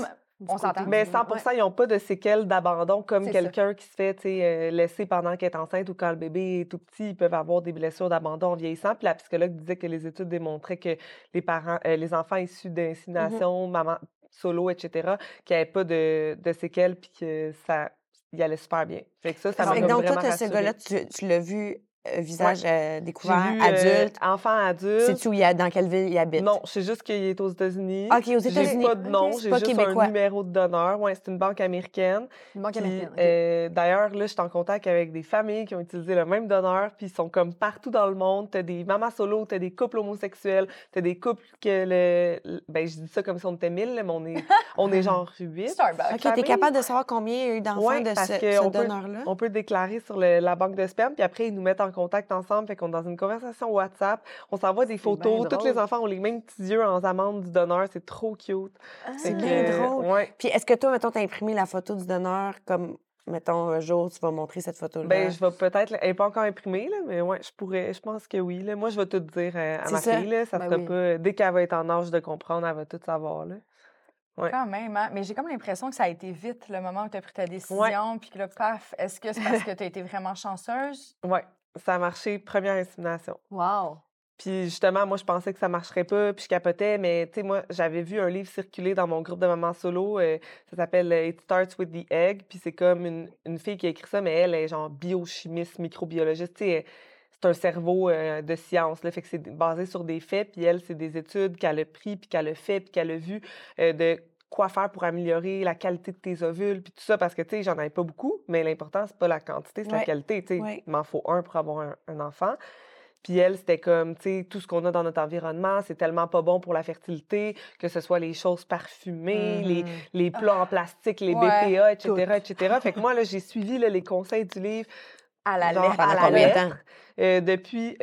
On s'entend. Mais Ouais. 100% ils n'ont pas de séquelles d'abandon comme quelqu'un qui se fait euh, laisser pendant qu'elle est enceinte ou quand le bébé est tout petit, ils peuvent avoir des blessures d'abandon en vieillissant. Puis la psychologue disait que les études démontraient que les parents, euh, les enfants issus d'insémination, maman solo, etc., qui n'avaient pas de, de séquelles puis que ça y allait super bien. Fait que ça, ça m'a comme donc, toi, vraiment ce gars-là, tu, tu l'as vu euh, visage euh, J'ai découvert, euh, adulte? enfant adulte. Sais-tu où il a- dans quelle ville il habite? Non, je sais juste qu'il est aux États-Unis. OK, aux J'ai États-Unis. pas de nom, Ok, c'est j'ai juste québécois. un numéro de donneur. Ouais, c'est une banque américaine. Une banque Puis, américaine. ok. euh, D'ailleurs, là, je suis en contact avec des familles qui ont utilisé le même donneur, puis ils sont comme partout dans le monde. T'as des mamas solo, t'as des couples homosexuels, t'as des couples que le... Ben, je dis ça comme si on était mille, mais on est, on est genre huit. Starbucks. OK, t'es capable de savoir combien il y a eu d'enfants Ouais, de ce, ce on peut- donneur-là? On peut déclarer sur le- la banque de sperme, puis après, ils nous mettent en contact ensemble. Fait qu'on est dans une conversation WhatsApp. On s'envoie des C'est photos. bien Tous les enfants ont les mêmes petits yeux en amande du donneur. C'est trop cute. C'est Fait bien que, drôle. Ouais. Puis est-ce que toi, mettons, t'as imprimé la photo du donneur comme, mettons, un jour, tu vas montrer cette photo-là? Ben, je vais peut-être. Elle n'est pas encore imprimée, là, mais ouais, je pourrais. Je pense que oui. Là. Moi, je vais tout dire euh, à C'est ma ça. fille. Là, ça Ben sera oui. pas. Dès qu'elle va être en âge de comprendre, elle va tout savoir. Là. Quand même, hein? Mais j'ai comme l'impression que ça a été vite le moment où tu as pris ta décision, puis que là, paf, est-ce que c'est parce que tu as été vraiment chanceuse? Ouais, ça a marché. Première insémination. Wow. Puis justement, moi, je pensais que ça marcherait pas, puis je capotais, mais tu sais, moi, j'avais vu un livre circuler dans mon groupe de mamans solo, euh, ça s'appelle euh, It Starts with the Egg, puis c'est comme une, une fille qui a écrit ça, mais elle est genre biochimiste, microbiologiste, tu sais, c'est un cerveau euh, de science, là, fait que c'est basé sur des faits, puis elle, c'est des études qu'elle a pris, puis qu'elle a fait, puis qu'elle a vu de quoi faire pour améliorer la qualité de tes ovules, puis tout ça, parce que, tu sais, j'en avais pas beaucoup, mais l'important, c'est pas la quantité, c'est la qualité, tu sais. Il m'en faut un pour avoir un enfant. Puis elle, c'était comme, tu sais, tout ce qu'on a dans notre environnement, c'est tellement pas bon pour la fertilité, que ce soit les choses parfumées, les, Mhm. les plats en plastique, les Ouais, BPA, etc., etc. Fait que moi, là, j'ai suivi là, les conseils du livre À la genre, lettre. À la lettre, euh, depuis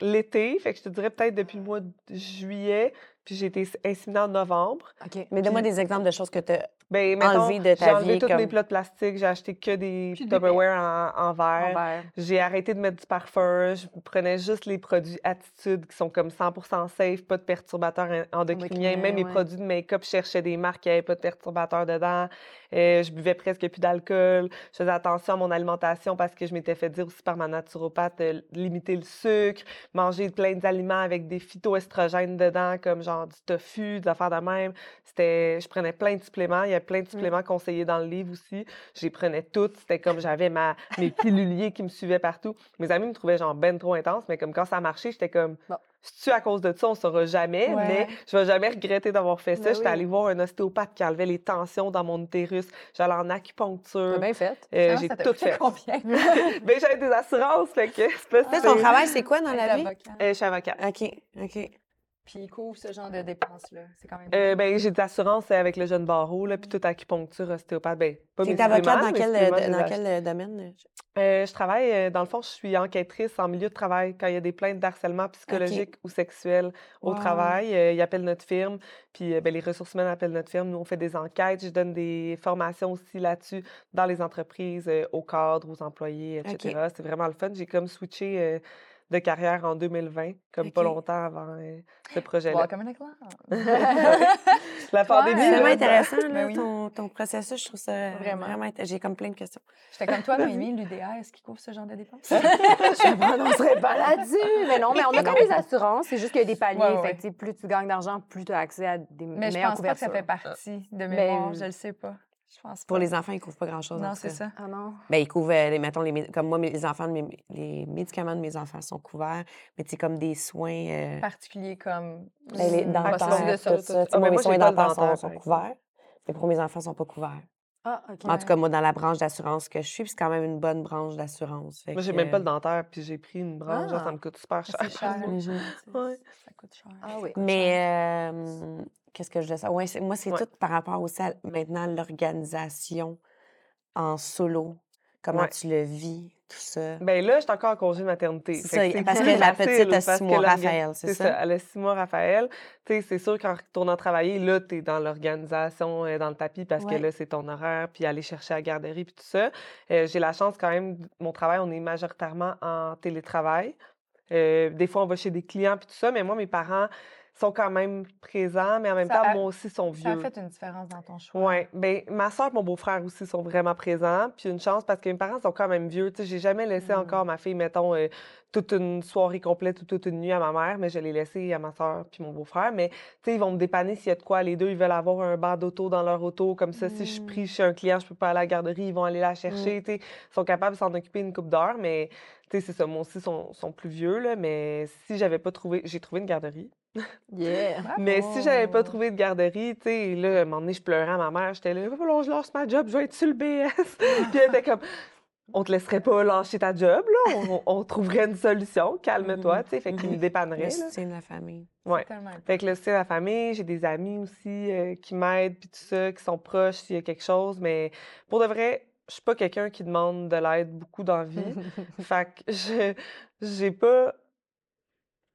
l'été. Fait que je te dirais peut-être depuis le mois de juillet. Puis j'ai été inséminée en novembre. OK. Mais donne-moi des exemples de choses que tu as Ben, mettons, de j'ai ta enlevé vie. tous mes Comme... plats de plastique. J'ai acheté que des Tupperware en, en verre. J'ai arrêté de mettre du parfum. Je prenais juste les produits Attitude qui sont comme 100% safe, pas de perturbateurs en- endocriniens. Même mes ouais. produits de make-up, je cherchais des marques qui n'avaient pas de perturbateurs dedans. Euh, je buvais presque plus d'alcool. Je faisais attention à mon alimentation parce que je m'étais fait dire aussi par ma naturopathe de limiter le sucre, manger plein d'aliments avec des phytoestrogènes dedans, comme genre du tofu, des affaires de même. C'était, je prenais plein de suppléments. Il y plein de suppléments conseillés dans le livre aussi. Les prenais toutes. C'était comme j'avais ma, mes piluliers qui me suivaient partout. Mes amis me trouvaient genre ben trop intense, mais comme quand ça marchait, j'étais comme, Bon. si tu à cause de ça, on saura jamais, Ouais. mais je vais jamais regretter d'avoir fait ça. Ben J'étais oui. allée voir un ostéopathe qui enlevait les tensions dans mon utérus. J'allais en acupuncture. bien fait. Euh, j'ai tout fait. combien? ben, j'avais des assurances, fait que c'est pas Toi, si ton travail, c'est quoi dans la vie? Avocat. Euh, je suis avocate. OK, OK. Puis il couvre ce genre de dépenses-là. C'est quand même. Euh, ben, j'ai des assurances avec le jeune barreau, là, puis toute acupuncture, ostéopathe. Ben, pas Tu mes es avocate dans quel, dans quel euh, domaine? Euh, je travaille, dans le fond, je suis enquêtrice en milieu de travail. Quand il y a des plaintes d'harcèlement psychologique ou sexuel au Wow. travail, euh, ils appellent notre firme, puis euh, ben, les ressources humaines appellent notre firme. Nous, on fait des enquêtes. Je donne des formations aussi là-dessus dans les entreprises, euh, aux cadres, aux employés, etc. C'est vraiment le fun. J'ai comme switché euh, de carrière en 2020, comme pas longtemps avant euh, ce projet-là. Welcome in the club. La pandémie, C'est vraiment là, intéressant, là, Ben oui. ton, ton processus. Je trouve ça Vraiment. vraiment, J'ai comme plein de questions. J'étais comme toi, Noémie, l'UDA, est-ce qu'il couvre ce genre de dépenses? Je me prononcerai pas là-dessus. Mais non, mais on a quand même des assurances. C'est juste qu'il y a des paliers. Ouais. Fait plus tu gagnes d'argent, plus tu as accès à des Mais je meilleures pense pas que ça couvertures. fait partie de Ben, mémoire. Je le sais pas. Je pense Pour pas. les enfants, ils ne couvrent pas grand-chose. Non, c'est ça. Ah non? Ben, ils couvrent, les- mettons, les, comme moi, mes- les enfants, de mes- les médicaments de mes enfants sont couverts, mais c'est comme des soins. euh, Particulier comme. ben, les Mm. dentaires, ça, tout Ah, moi, ben, mes moi, soins pas le dentaires sont, sont couverts, mais pour mes enfants, ils ne sont pas couverts. Ah, OK. En tout cas, moi, dans la branche d'assurance que je suis, puis c'est quand même une bonne branche d'assurance. fait Moi, j'ai que, même pas euh, le dentaire, puis j'ai pris une branche, genre, Ah. ça me coûte super cher. C'est cher. Ouais. Ça coûte cher. Ah oui. Mais euh, qu'est-ce que je voulais savoir? Ouais, c'est- moi, c'est Ouais. tout par rapport aussi à maintenant l'organisation en solo. Comment Ouais. tu le vis, tout ça? Ben là, je suis encore en congé de maternité. Ça, que parce que la petite a six mois, Raphaël, c'est ça? Elle a six mois, Raphaël. Tu sais, c'est sûr qu'en retournant travailler, là, tu es dans l'organisation, euh, dans le tapis, parce Ouais. que là, c'est ton horaire, puis aller chercher à la garderie, puis tout ça. Euh, J'ai la chance quand même, mon travail, on est majoritairement en télétravail. Euh, des fois, on va chez des clients, puis tout ça, mais moi, mes parents sont quand même présents, mais en même Ça temps, a- moi aussi, sont Ça a vieux. fait une différence dans ton choix. Oui, ben ma soeur et mon beau-frère aussi sont vraiment présents. Puis une chance parce que mes parents sont quand même vieux. Tu sais, j'ai jamais laissé Mm. encore ma fille, mettons, euh, toute une soirée complète ou toute une nuit à ma mère, mais je l'ai laissé à ma soeur puis mon beau-frère. Mais tu sais, ils vont me dépanner s'il y a de quoi. Les deux, ils veulent avoir un banc d'auto dans leur auto. Comme ça, si je suis Mm. pris chez un client, je peux pas aller à la garderie, ils vont aller la chercher. Tu sais, ils sont capables de s'en occuper une coupe d'heures, mais tu sais, c'est ça. Moi aussi, sont, sont plus vieux, là. Mais si j'avais pas trouvé, j'ai trouvé une garderie. Yeah. Mais si j'avais pas trouvé de garderie, tu sais, là, à un moment donné, je pleurais à ma mère. J'étais là, que je lâche ma job, je vais être sur le BS. Puis elle était comme, on te laisserait pas lâcher ta job, là. On, on trouverait une solution, calme-toi, tu sais. Fait qu'il me dépannerait, Le soutien de la famille. Important. Fait que là, c'est la famille, j'ai des amis aussi euh, qui m'aident, puis tout ça, qui sont proches s'il y a quelque chose. Mais pour de vrai, je suis pas quelqu'un qui demande de l'aide beaucoup dans la vie. fait que je j'ai pas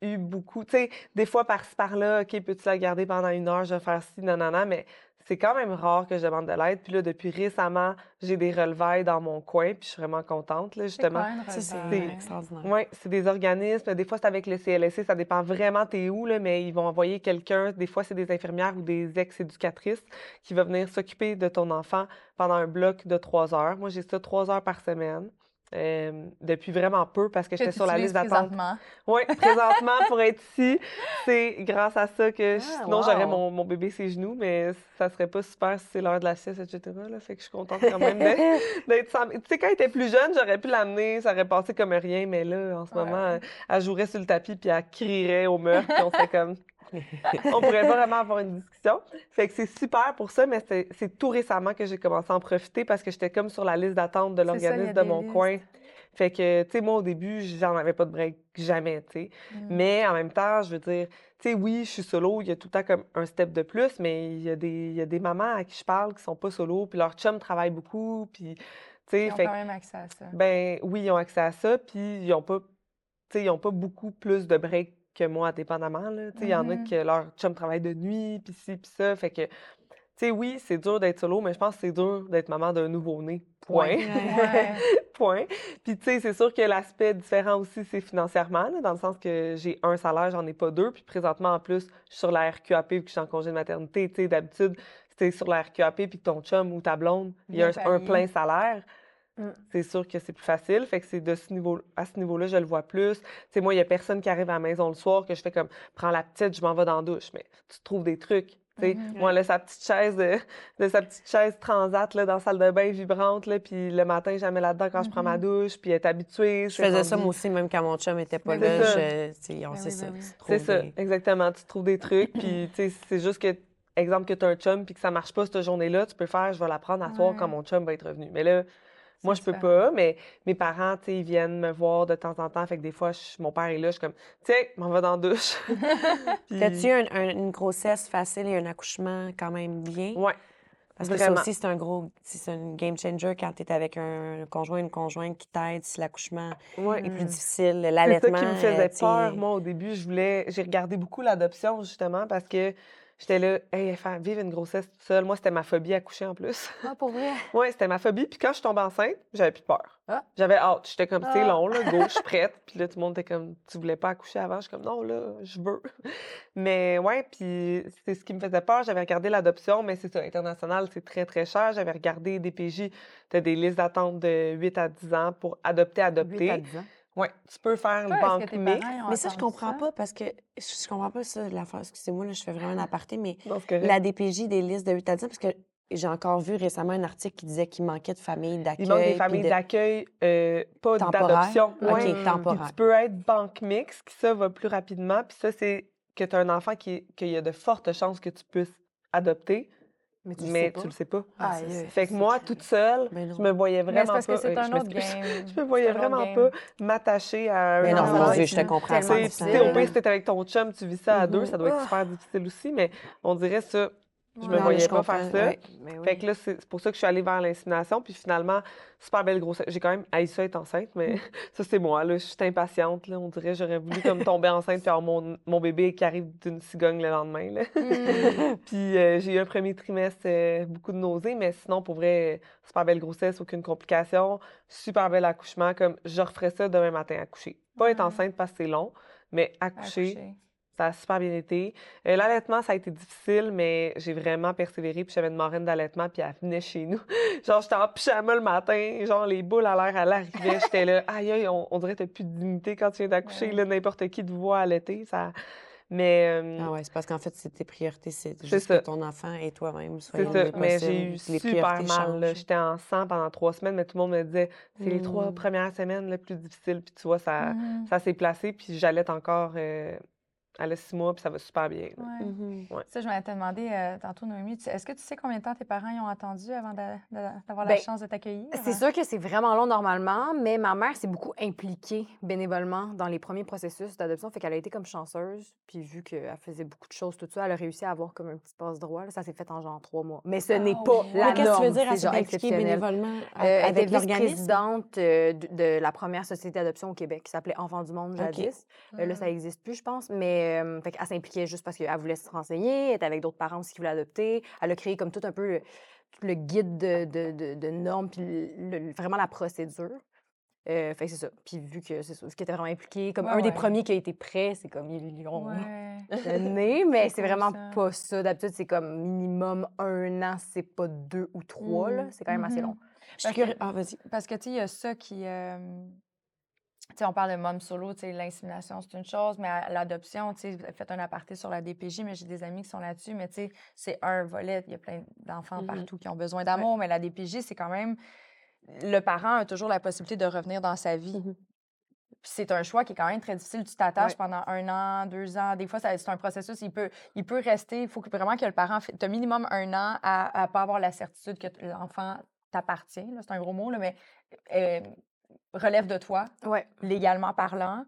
eu beaucoup. Tu sais, des fois par-ci par-là, OK, peux-tu la garder pendant une heure, je vais faire ci, non, mais c'est quand même rare que je demande de l'aide. Puis là, depuis récemment, j'ai des relevailles dans mon coin, puis je suis vraiment contente, là, C'est quoi justement. c'est extraordinaire. Oui, c'est des organismes. Des fois, c'est avec le CLSC, ça dépend vraiment t'es où, là, mais ils vont envoyer quelqu'un. Des fois, c'est des infirmières ou des ex-éducatrices qui va venir s'occuper de ton enfant pendant un bloc de trois heures. Moi, j'ai ça trois heures par semaine. Euh, depuis vraiment peu parce que Que j'étais sur la liste d'attente. présentement. Oui, présentement, pour être ici, c'est grâce à ça que je- Ah, sinon j'aurais mon, mon bébé ses genoux, mais ça serait pas super si c'est l'heure de la sieste, etc. Là, fait que je suis contente quand même d'être d'être sans- Tu sais, quand elle était plus jeune, j'aurais pu l'amener, ça aurait passé comme rien, mais là, en ce Ouais. moment, elle, elle jouerait sur le tapis puis elle crierait au meurtre, puis on serait comme. on pourrait pas vraiment avoir une discussion. Fait que c'est super pour ça, mais c'est tout récemment que j'ai commencé à en profiter parce que j'étais comme sur la liste d'attente de l'organisme de mon listes. coin. Fait que, tu sais, moi, au début, j'en avais pas de break, jamais, tu sais. Mm. Mais en même temps, je veux dire, tu sais, oui, je suis solo, il y a tout le temps comme un step de plus, mais il y a des, il y a des mamans à qui je parle qui sont pas solo, puis leur chum travaille beaucoup, puis, tu sais, Ils ont fait quand même accès à ça. ben oui, ils ont accès à ça, puis ils ont pas, tu sais, ils ont pas beaucoup plus de break que moi, dépendamment. Tu il y en a Mhm. que leur chum travaille de nuit, puis ci, puis ça, fait que, tu sais, oui, c'est dur d'être solo, mais je pense que c'est dur d'être maman d'un nouveau-né. Point. Ouais. Point. Puis, tu sais, c'est sûr que l'aspect différent aussi, c'est financièrement, là, dans le sens que j'ai un salaire, j'en ai pas deux. Puis, présentement, en plus, je suis sur la RQAP vu que je suis en congé de maternité. Tu sais, d'habitude, si t'es sur la RQAP puis que ton chum ou ta blonde, il y a un, plein salaire. Mm. C'est sûr que c'est plus facile. Fait que c'est de ce niveau, à ce niveau-là, je le vois plus. Tu sais, moi, il y a personne qui arrive à la maison le soir que je fais comme, prends la petite, je m'en vais dans la douche. Mais tu trouves des trucs. Mhm. moi, là, sa petite chaise de, de sa petite chaise transat là, dans la salle de bain vibrante, là, puis le matin, je la mets là-dedans quand je prends ma Mhm. douche, puis elle est habituée. Je c'est faisais ça moi aussi, même quand mon chum était pas Ben là. je- on sait ça. C'est ça, exactement. Tu trouves des trucs, puis c'est juste que, exemple, que tu as un chum, puis que ça marche pas cette journée-là, tu peux faire, je vais la prendre à soir quand Ouais. mon chum va être revenu. Mais là, moi, je peux pas, mais mes parents, tu sais, ils viennent me voir de temps en temps, fait que des fois, je- mon père est là, je suis comme, tiens, m'en va dans la douche. Puis- T'as-tu eu un- un- une grossesse facile et un accouchement quand même bien? Ouais. Parce que vraiment. ça aussi, c'est un gros, c'est un game changer quand tu es avec un conjoint, une conjointe qui t'aide si l'accouchement Ouais. est plus difficile, C'est ça l'allaitement. qui me euh, faisait tu sais, peur, moi, au début. Je voulais... J'ai regardé beaucoup l'adoption, justement, parce que j'étais là, hey, faire vivre une grossesse toute seule. Moi, c'était ma phobie à coucher, en plus. Ah, pour vrai? Oui, c'était ma phobie. Puis quand je suis tombée enceinte, j'avais plus peur. Ah. J'avais hâte. J'étais comme, c'est Ah. long, là, go, je suis prête. Puis là, tout le monde était comme, tu voulais pas accoucher avant? Je suis comme, non, là, je veux. Mais ouais, puis c'est ce qui me faisait peur. J'avais regardé l'adoption, mais c'est ça, international, c'est très, très cher. J'avais regardé DPJ, tu as des listes d'attente de 8 à 10 ans pour adopter, 8 à adopter. 10 ans. Ouais, tu peux faire une banque mixte. Mais ça, je comprends ça? pas parce que je je comprends pas ça. Excusez-moi, là, je fais vraiment un aparté, mais Non, la DPJ des listes de 8 à 10 ans, parce que j'ai encore vu récemment un article qui disait qu'il manquait de familles d'accueil. Il manque des familles de- d'accueil, euh, pas Temporaire? d'adoption. OK, Ouais. Puis temporaire. tu peux être banque mixte, qui ça va plus rapidement. Puis ça, c'est que tu as un enfant qui qu'il y a de fortes chances que tu puisses adopter, Mais tu le mais sais pas. tu le sais pas. Ah, ça. Fait que moi, toute seule, Ben je me voyais vraiment c'est parce que pas. c'est un je autre m'excuse. game. Je me voyais vraiment game. pas m'attacher à un Mais non, mon Dieu, je te c'est comprends à Tu sais, puis 100 tu sais, au pire, si t'es avec ton chum, tu vis ça à deux, Mhm. ça doit être Ah. super difficile aussi, mais on dirait ça. Je me. Non, voyais pas faire ça. ouais. Oui. Fait que là, c'est pour ça que je suis allée vers l'insémination. Puis finalement, super belle grossesse. J'ai quand même haï ça être enceinte, mais ça, c'est moi. Là. Je suis impatiente. Là. On dirait j'aurais voulu comme tomber enceinte puis avoir mon, mon bébé qui arrive d'une cigogne le lendemain. Là. Mm. puis euh, j'ai eu un premier trimestre, euh, beaucoup de nausées, mais sinon, pour vrai, super belle grossesse, aucune complication. Super bel accouchement. Comme je referais ça demain matin, accoucher. Pas être Ouais. enceinte parce que c'est long, mais accoucher, Accoucher. Ça a super bien été. Euh, L'allaitement, ça a été difficile, mais j'ai vraiment persévéré. Puis j'avais une marraine d'allaitement, puis elle venait chez nous. genre, j'étais en pyjama le matin, genre les boules à l'air, elle arrivait. J'étais là, aïe, aïe, on, on dirait que t'as plus de dignité quand tu viens d'accoucher. Ouais. Là, n'importe qui te voit allaiter. Ça... Mais euh, Ah ouais, c'est parce qu'en fait, c'est tes priorités, c'est juste ça. que ton enfant et toi-même c'est ça. Mais j'ai eu les super mal. J'étais en sang pendant trois semaines, mais tout le monde me disait, c'est les trois Mm. premières semaines les plus difficiles. Puis tu vois, ça, Mhm. ça s'est placé, puis j'allaite encore. euh, elle a six mois, puis ça va super bien. Ouais. Mhm. Ça, je m'avais te demandé euh, tantôt, Noémie, tu- est-ce que tu sais combien de temps tes parents y ont attendu avant de- de- d'avoir la Ben, chance de t'accueillir? C'est sûr que c'est vraiment long normalement, mais ma mère s'est beaucoup impliquée bénévolement dans les premiers processus d'adoption. Fait qu'elle a été comme chanceuse. Puis vu qu'elle faisait beaucoup de choses, tout ça, elle a réussi à avoir comme un petit passe-droit. là. Ça s'est fait en genre trois mois. Mais ce Ah n'est pas ouais. la Mais qu'est-ce que tu veux norme, dire à genre exceptionnel. bénévolement Euh, a- elle avec était l'organisme? vice-présidente euh, de, de la première société d'adoption au Québec qui s'appelait Enfants du Monde jadis. Euh, là, ça n'existe plus, je pense. Mais euh, fait qu'elle s'impliquait juste parce qu'elle voulait se renseigner. Elle était avec d'autres parents aussi qui voulaient adopter. Elle a créé comme tout un peu le, guide de, de, de- de normes, puis le- vraiment la procédure. Euh, fait c'est ça. Puis vu que c'est ça, vu qu'elle était vraiment impliquée, comme Ouais, un des premiers qui a été prêt, c'est comme ils lui ont Ouais. donné, mais C'est vraiment ça. pas ça. D'habitude, c'est comme minimum un an, c'est pas deux ou trois. là. Mm. C'est quand même assez long. Suis Parce que-. Ah. Parce que, tu sais, il y a ça qui. euh, Tu sais, on parle de mom solo, l'insémination, c'est une chose, mais l'adoption, faites un aparté sur la DPJ, mais j'ai des amis qui sont là-dessus, mais c'est un volet. Il y a plein d'enfants Mhm. partout qui ont besoin d'amour, mais la DPJ, c'est quand même. Le parent a toujours la possibilité de revenir dans sa vie. Puis c'est un choix qui est quand même très difficile. Tu t'attaches Ouais. pendant un an, deux ans. Des fois, ça- c'est un processus. Il peut, il peut rester. Il faut que vraiment que le parent. Tu as minimum un an à ne pas avoir la certitude que l'enfant t'appartient. là, C'est un gros mot, là, mais euh, relève de toi, Ouais. légalement parlant.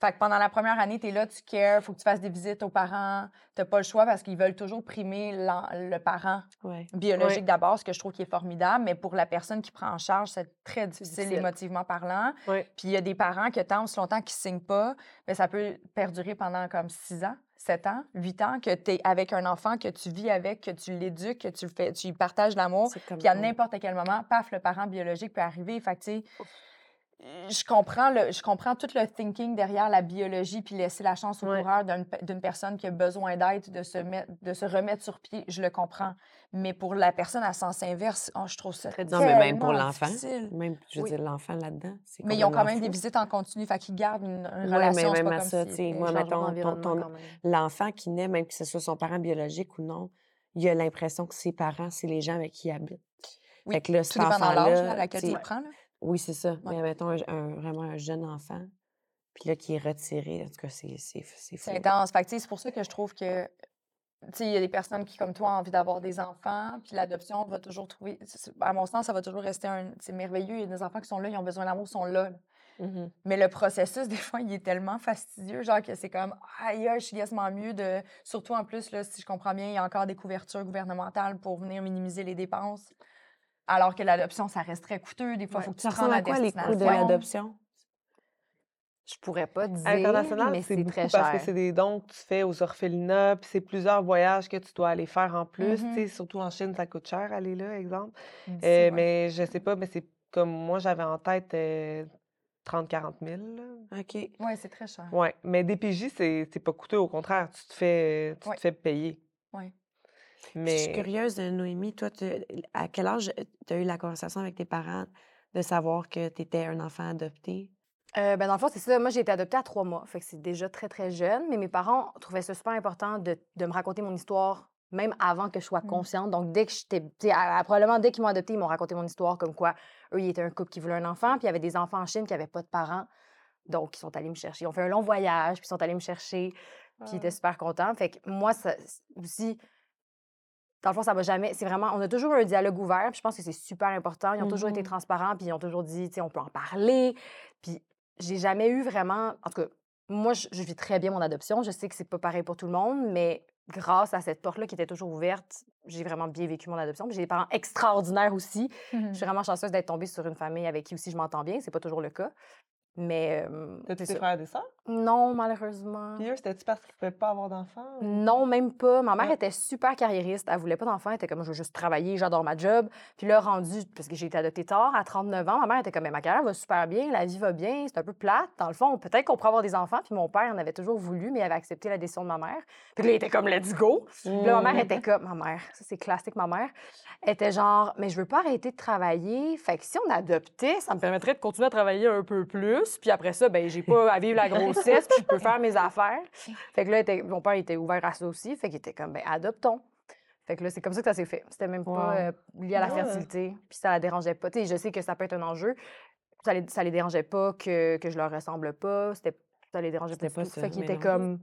Fait que pendant la première année, tu es là, tu cares, il faut que tu fasses des visites aux parents. Tu n'as pas le choix parce qu'ils veulent toujours primer le parent Ouais. biologique d'abord, ce que je trouve qui est formidable, mais pour la personne qui prend en charge, c'est très difficile, difficile. émotivement parlant. Ouais. Puis il y a des parents que tant aussi longtemps qu'ils ne signent pas, mais ça peut perdurer pendant comme 6 ans, 7 ans, 8 ans, que tu es avec un enfant, que tu vis avec, que tu l'éduques, que tu, le fais, tu lui partages l'amour. Puis à n'importe quel moment, paf, le parent biologique peut arriver. Fait que, je comprends, le, je comprends tout le thinking derrière la biologie, puis laisser la chance au Ouais. coureur d'une pe- d'une personne qui a besoin d'aide, de, se mettre- de se remettre sur pied. Je le comprends. Mais pour la personne à sens inverse, oh, je trouve ça Non, mais même pour tellement l'enfant. Même, je veux Oui. dire, l'enfant là-dedans. Mais ils ont quand même des visites en continu, fait qu'ils gardent une, une Ouais, relation. mais même pas à comme ça, si tu sais, était- moi, mettons, l'enfant qui naît, même que ce soit son parent biologique ou non, il a l'impression que ses parents, c'est les gens avec qui il habite. Oui, Fait que là, Tout cet dépend dans l'âge enfant-là, à laquelle tu tu le sais, prends. là. Oui, c'est ça. Ouais. Mais mettons un, un- vraiment un jeune enfant, puis là, qui est retiré, en tout cas, c'est fou. C'est intense. Fait c'est pour ça que je trouve que, tu sais, il y a des personnes qui, comme toi, ont envie d'avoir des enfants, puis l'adoption va toujours trouver, à mon sens, ça va toujours rester un, c'est merveilleux. Il y a des enfants qui sont là, ils ont besoin d'amour, ils sont là. là. Mhm. Mais le processus, des fois, il est tellement fastidieux, genre que c'est comme, aïe, aïe, je suis quasiment mieux de, surtout en plus, là, si je comprends bien, il y a encore des couvertures gouvernementales pour venir minimiser les dépenses. Alors que l'adoption, ça reste très coûteux. Des fois, il Ouais. faut que tu te rendes à à quoi les coûts de l'adoption? Je pourrais pas dire, À l'international, mais c'est très parce que cher. c'est des dons que tu fais aux orphelinats, puis c'est plusieurs voyages que tu dois aller faire en plus. Sais, Surtout en Chine, ça coûte cher aller là, exemple. D'ici, Euh, ouais. Mais je sais pas, mais c'est comme moi, j'avais en tête euh, 30-40 000. là. OK. Ouais, c'est très cher. Ouais, mais DPJ, c'est c'est pas coûteux, au contraire, tu te fais, tu Ouais. te fais payer. Ouais. Puis Je suis Mais curieuse, euh, Noémie, toi, à quel âge tu as eu la conversation avec tes parents de savoir que tu étais un enfant adopté? Euh, ben, dans le fond, c'est ça. Moi, j'ai été adoptée à trois mois. Fait que c'est déjà très, très jeune. Mais mes parents trouvaient ça super important de, de me raconter mon histoire, même avant que je sois Mm. consciente. Donc, dès que j'étais. Probablement, dès qu'ils m'ont adoptée, ils m'ont raconté mon histoire, comme quoi, eux, ils étaient un couple qui voulait un enfant, puis il y avait des enfants en Chine qui n'avaient pas de parents. Donc, ils sont allés me chercher. Ils ont fait un long voyage, puis ils sont allés me chercher, puis ils étaient super contents. Fait que moi, ça, aussi, dans le fond, ça va jamais. C'est vraiment. On a toujours eu un dialogue ouvert, puis je pense que c'est super important. Ils ont toujours été Mhm. transparents, puis ils ont toujours dit, tu sais, on peut en parler. Puis j'ai jamais eu vraiment. En tout cas, moi, je, je vis très bien mon adoption. Je sais que c'est pas pareil pour tout le monde, mais grâce à cette porte-là qui était toujours ouverte, j'ai vraiment bien vécu mon adoption. J'ai des parents extraordinaires aussi. Je suis vraiment chanceuse d'être tombée sur une famille avec qui aussi je m'entends bien. C'est pas toujours le cas. Mais. euh, t'as-tu des frères et des sœurs? Non, malheureusement. Puis eux, c'était-tu parce qu'ils pouvaient pas avoir d'enfants? ou- Non, même pas. Ma mère Ah. était super carriériste. Elle voulait pas d'enfant. Elle était comme, je veux juste travailler, j'adore ma job. Puis là, rendu, parce que j'ai été adoptée tard, à 39 ans, ma mère était comme, Mais ma carrière va super bien, la vie va bien, c'est un peu plate. Dans le fond, peut-être qu'on pourrait avoir des enfants. Puis mon père en avait toujours voulu, mais il avait accepté la décision de ma mère. Puis là, il était comme, let's go. Puis là, ma mère était comme, ma mère, ça c'est classique, ma mère, était genre, mais je veux pas arrêter de travailler. Fait que si on adoptait, ça me permettrait de continuer à travailler un peu plus. Puis après ça, ben j'ai pas à vivre la grossesse, puis je peux faire mes affaires. Fait que là, était- mon père était ouvert à ça aussi. Fait qu'il était comme, ben adoptons. Fait que là, c'est comme ça que ça s'est fait. C'était même pas euh, lié à la Ouais. fertilité. Puis ça la dérangeait pas. Tu sais, je sais que ça peut être un enjeu. Ça les, ça les dérangeait pas que, que je leur ressemble pas. C'était, ça les dérangeait pas pas ça, Fait qu'il était non. comme...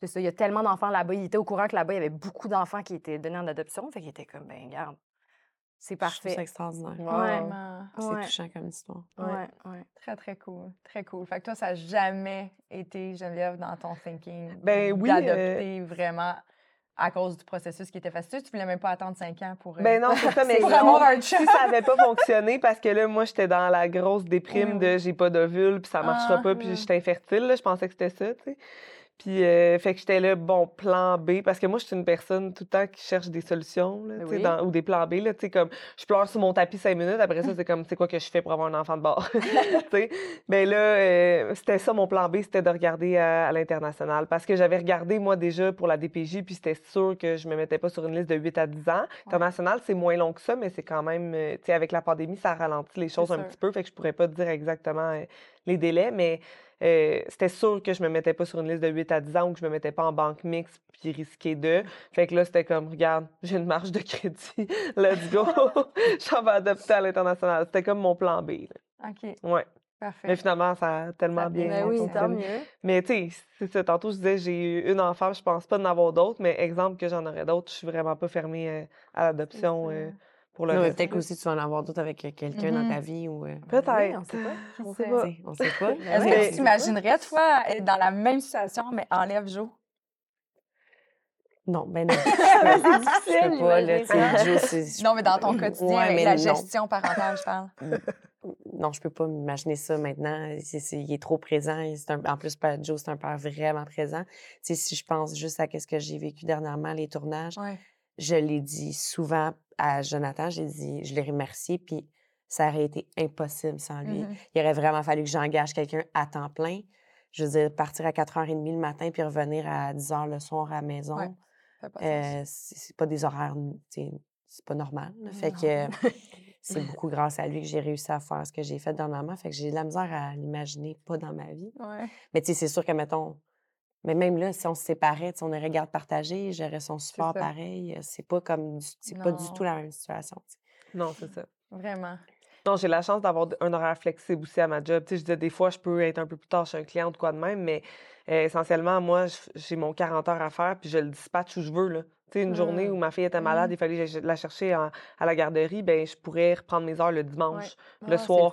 C'est ça, il y a tellement d'enfants là-bas. Il était au courant que là-bas, il y avait beaucoup d'enfants qui étaient donnés en adoption. Fait qu'il était comme, ben, regarde, c'est parfait. extraordinaire. Wow. Vraiment. C'est Ouais. touchant comme histoire. Ouais, ouais. Très, très cool. Très cool. Fait que toi, ça n'a jamais été, Geneviève, dans ton thinking Ben oui, d'adopter vraiment à cause du processus qui était fastidieux. Tu voulais même pas attendre cinq ans pour... euh, Ben non, c'est ça, mais Pour avoir un si ça avait pas fonctionné, parce que là, moi, j'étais dans la grosse déprime Oui, de j'ai pas d'ovule, puis ça marchera Ah, pas, puis je suis infertile, là, je pensais que c'était ça, tu sais. Puis, euh, fait que j'étais là, bon, plan B, parce que moi, je suis une personne tout le temps qui cherche des solutions, là, oui. dans- ou des plans B, là, tu sais, comme, je pleure sur mon tapis cinq minutes, après ça, c'est comme, c'est quoi que je fais pour avoir un enfant de bord, tu sais? Ben là, euh, c'était ça, mon plan B, c'était de regarder à, à l'international, parce que j'avais regardé, moi, déjà, pour la DPJ, puis c'était sûr que je me mettais pas sur une liste de 8 à 10 ans. International, c'est moins long que ça, mais c'est quand même, euh, tu sais, avec la pandémie, ça ralentit les choses un sûr. petit peu, fait que je pourrais pas te dire exactement les délais, mais euh, c'était sûr que je me mettais pas sur une liste de 8 à 10 ans ou que je me mettais pas en banque mixte puis risqué de. Fait que là, c'était comme, regarde, j'ai une marge de crédit, let's go, j'en vais adopter à l'international. C'était comme mon plan B. là. OK, Ouais. parfait. Mais finalement, ça a tellement Ça bien Ben oui, tant mieux. Mais tu sais. Tantôt, je disais, j'ai eu une enfant, je pense pas d'en avoir d'autres, mais exemple que j'en aurais d'autres, je suis vraiment pas fermée euh, à l'adoption euh, pour le Non, mais reste. peut-être là. qu'aussi tu vas en avoir d'autres avec euh, quelqu'un dans Mhm. ta vie ou. euh, Peut-être. Oui, on sait pas. On sait? pas. on sait pas. Est-ce que tu t'imaginerais, toi, être dans la même situation, mais enlève Joe? Non, ben non. c'est difficile, Je peux pas, là. Joe, c'est- Non, mais dans ton quotidien, Ouais, avec mais la non. gestion parentale, je parle. Non, je peux pas m'imaginer ça maintenant. C'est- c'est- il est trop présent. et c'est un- en plus, père Joe, c'est un père vraiment présent. Tu sais, si je pense juste à ce que j'ai vécu dernièrement, les tournages, Ouais. je l'ai dit souvent à Jonathan, j'ai dit, je l'ai remercié, puis ça aurait été impossible sans lui. Mhm. Il aurait vraiment fallu que j'engage quelqu'un à temps plein. Je veux dire, partir à 4h30 le matin puis revenir à 10h le soir à la maison, Ouais, euh, c'est pas des horaires, c'est pas normal. là. Fait que c'est beaucoup grâce à lui que j'ai réussi à faire ce que j'ai fait dernièrement. Fait que j'ai de la misère à l'imaginer pas dans ma vie. Ouais. Mais tu sais, c'est sûr que, mettons, mais même là, si on se séparait, sais, on aurait garde partagée, j'aurais son support pareil. C'est pas comme, du- c'est pas du tout la même situation. Non, c'est ça. Vraiment. Non, j'ai la chance d'avoir un horaire flexible aussi à ma job. Tu sais, je disais, des fois, je peux être un peu plus tard chez un client ou quoi de même, mais euh, essentiellement, moi, j'ai mon 40 heures à faire, puis je le dispatche où je veux, là. Tu sais, une journée où ma fille était malade, Mm. il fallait que la chercher à la garderie, ben je pourrais reprendre mes heures le dimanche, Ah, le c'est soir.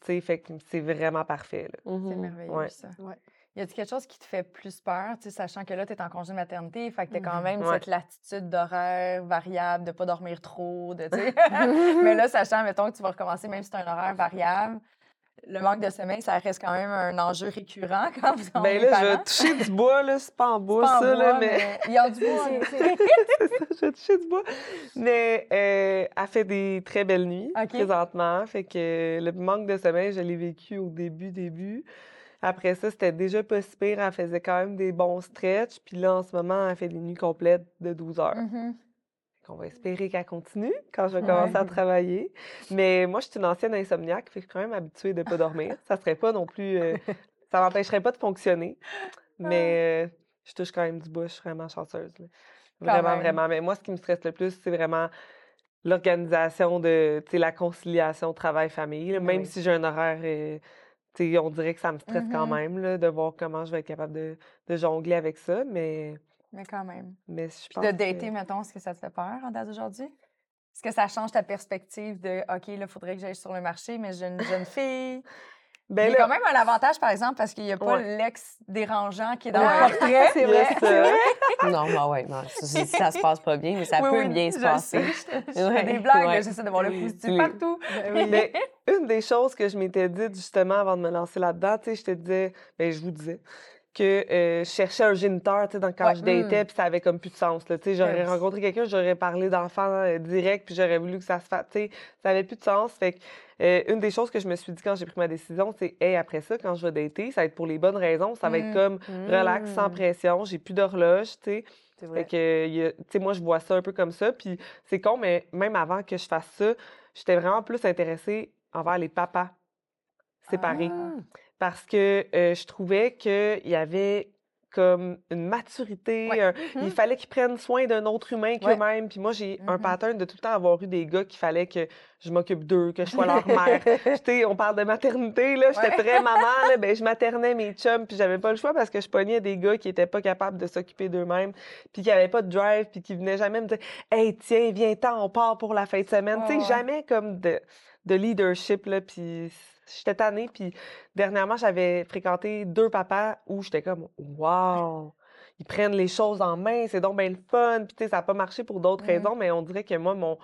Tu sais, fait que c'est vraiment parfait, là. C'est Mhm. merveilleux, Ouais. ça. Ouais. Y a-t-il quelque chose qui te fait plus peur, tu sais, sachant que là, tu es en congé de maternité, fait que tu quand Mhm. même Ouais. cette latitude d'horaire variable, de pas dormir trop, de, tu. Mais là, sachant, mettons, que tu vas recommencer, même si c'est un horaire variable, le manque de sommeil, ça reste quand même un enjeu récurrent quand vous Ben là, je vais toucher du bois, là, c'est pas en bois, en ça, là, mais... Il y a du bois, tu c'est ça, je vais toucher du bois. Mais euh, elle fait des très belles nuits OK. présentement. Fait que le manque de sommeil, je l'ai vécu au début, début. Après ça, c'était déjà pas si pire. Elle faisait quand même des bons stretches. Puis là, en ce moment, elle fait des nuits complètes de 12 heures. Mhm. On va espérer qu'elle continue quand je vais Ouais. commencer à travailler. Mais moi, je suis une ancienne insomniaque, fait que je suis quand même habituée de pas dormir. Ça serait pas non plus... euh, ça m'empêcherait pas de fonctionner. Mais euh, je touche quand même du bois, je suis vraiment chanceuse. là. Vraiment, même. vraiment. Mais moi, ce qui me stresse le plus, c'est vraiment l'organisation de, la conciliation travail-famille. Ben Même oui. si j'ai un horaire, euh, on dirait que ça me stresse quand Mhm. même, là, de voir comment je vais être capable de, de jongler avec ça. Mais, Mais quand même. mais je Puis pense de que- dater, mettons, est-ce que ça te fait peur en date d'aujourd'hui? Est-ce que ça change ta perspective de OK, là, il faudrait que j'aille sur le marché, mais j'ai une jeune fille? Ben il y a quand même un avantage, par exemple, parce qu'il n'y a pas Ouais. l'ex dérangeant qui est dans Ouais. le portrait. il y a ça. Non, bah ouais, non, ça, c'est- ça se passe pas bien, mais ça Oui, peut oui, bien se passer. sais, Je, je fais des blagues, j'essaie de voir le Oui, positif oui. partout. Mais une des choses que je m'étais dit justement avant de me lancer là-dedans, tu sais, je te disais, ben je vous disais, que euh, je cherchais un géniteur, tu sais, quand Ouais. je datais, puis ça avait comme plus de sens, là, tu sais, j'aurais rencontré quelqu'un, j'aurais parlé d'enfants euh, direct, puis j'aurais voulu que ça se fasse, tu sais, ça avait plus de sens, fait que euh, une des choses que je me suis dit quand j'ai pris ma décision, c'est, hey, après ça, quand je vais dater, ça va être pour les bonnes raisons, ça va Mm. être comme relax, sans Mm. pression, j'ai plus d'horloge, tu sais, fait que, tu sais, moi, je vois ça un peu comme ça. Puis c'est con, mais même avant que je fasse ça, j'étais vraiment plus intéressée envers les papas séparés. Ah. Parce que euh, je trouvais qu'il y avait comme une maturité. Ouais. un-. Il fallait qu'ils prennent soin d'un autre humain Ouais. qu'eux-mêmes. Puis moi, j'ai un Mhm. pattern de tout le temps avoir eu des gars qu'il fallait que je m'occupe d'eux, que je sois leur mère. Tu sais, on parle de maternité, là. J'étais Ouais. très maman, là. Ben, je maternais mes chums, puis j'avais pas le choix parce que je pognais des gars qui étaient pas capables de s'occuper d'eux-mêmes, puis qui avaient pas de drive, puis qui venaient jamais me dire Hey, tiens, viens-t'en, on part pour la fin de semaine. Tu sais, jamais comme de, de leadership, là. Puis j'étais tannée, puis dernièrement, j'avais fréquenté deux papas où j'étais comme Wow! Ils prennent les choses en main, c'est donc bien le fun. Puis, tu sais, ça n'a pas marché pour d'autres raisons, mais on dirait que moi, mon,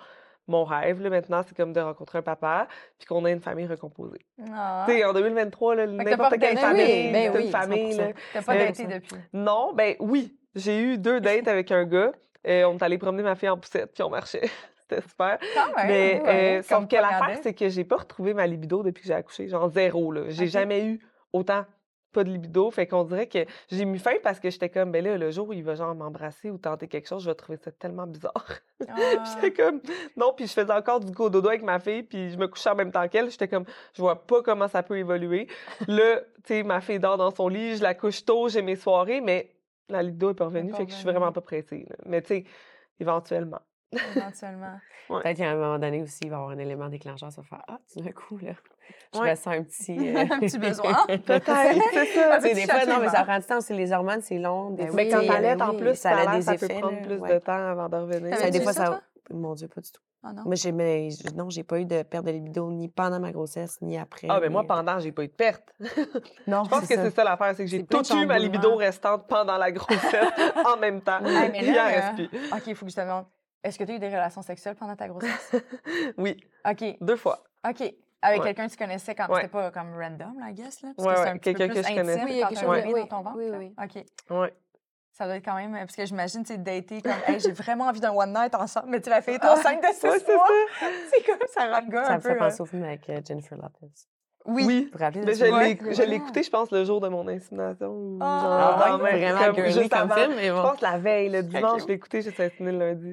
mon rêve, là, maintenant, c'est comme de rencontrer un papa, puis qu'on ait une famille recomposée. Ah. Tu sais, en 2023, là, que t'as n'importe quelle famille, oui, ben c'est une oui, famille, 100%. là. T'as pas Euh, daté depuis. Non, ben oui, j'ai eu deux dates avec un gars. Euh, on est allé promener ma fille en poussette, puis on marchait. C'était super. Quand même, Mais ouais, euh, sauf que l'affaire, c'est que j'ai pas retrouvé ma libido depuis que j'ai accouché. Genre zéro, là. J'ai jamais eu autant pas de libido. Fait qu'on dirait que j'ai mis fin parce que j'étais comme, ben là, le jour où il va genre m'embrasser ou tenter quelque chose, je vais trouver ça tellement bizarre. Ah. J'étais comme, non, puis je faisais encore du go dodo avec ma fille, puis je me couchais en même temps qu'elle. J'étais comme, je vois pas comment ça peut évoluer. Là, tu sais, ma fille dort dans son lit, je la couche tôt, j'ai mes soirées, mais la libido est pas revenue, pas fait que je suis vraiment pas pressée. là. Mais tu sais, éventuellement. Éventuellement. Peut-être qu'à un moment donné aussi, il va y avoir un élément déclencheur, ça va faire Ah, tout d'un coup, là, je Ouais. ressens un petit. euh, Un petit besoin. Peut-être, c'est ça. Des fois, non, mais ça prend du temps. C'est les hormones, c'est long. Des Ben Mais oui, quand sais, t'allaites, en oui, plus, ça a des ça peut effets, prendre là, plus ouais. de temps avant de revenir. Ça, des fois, ça, toi? Mon Dieu, pas du tout. Ah non? Moi, j'ai, mais, non, j'ai pas eu de perte de libido ni pendant ma grossesse, ni après. Ah, ben moi, ni- pendant, j'ai pas eu de perte. Non, Je pense que c'est ça l'affaire, c'est que j'ai tout eu ma libido restante pendant la grossesse en même temps. Ah, mais là, euh. OK, il faut que je te demande. Est-ce que tu as eu des relations sexuelles pendant ta grossesse? Oui, OK. deux fois. OK. Avec Ouais. quelqu'un que tu connaissais quand Ouais. c'était pas comme random, là, I guess, là? Parce Ouais, que c'est ouais, un petit peu quelqu'un que plus je connaissais. intime Oui, il y a quand quelque t'as un chose de- bébé oui, dans ton ventre. oui, oui, OK. Ouais. Ça doit être quand même... Parce que j'imagine, tu sais, dater comme, hey, j'ai vraiment envie d'un one night ensemble, mais tu la fille est enceinte de six Ouais, c'est mois. ça. C'est comme ça rend le gars Ça un me peu... fait euh, penser au film avec euh, Jennifer Lopez. Oui. Oui. Vous rappelez je l'ai Ouais. je l'ai écouté, je pense, le jour de mon insémination. ou Ah, genre, ah ouais, vraiment comme girly juste comme avant. film, mais Je pense la veille, le dimanche, cute. je l'ai écouté, inséminée le lundi.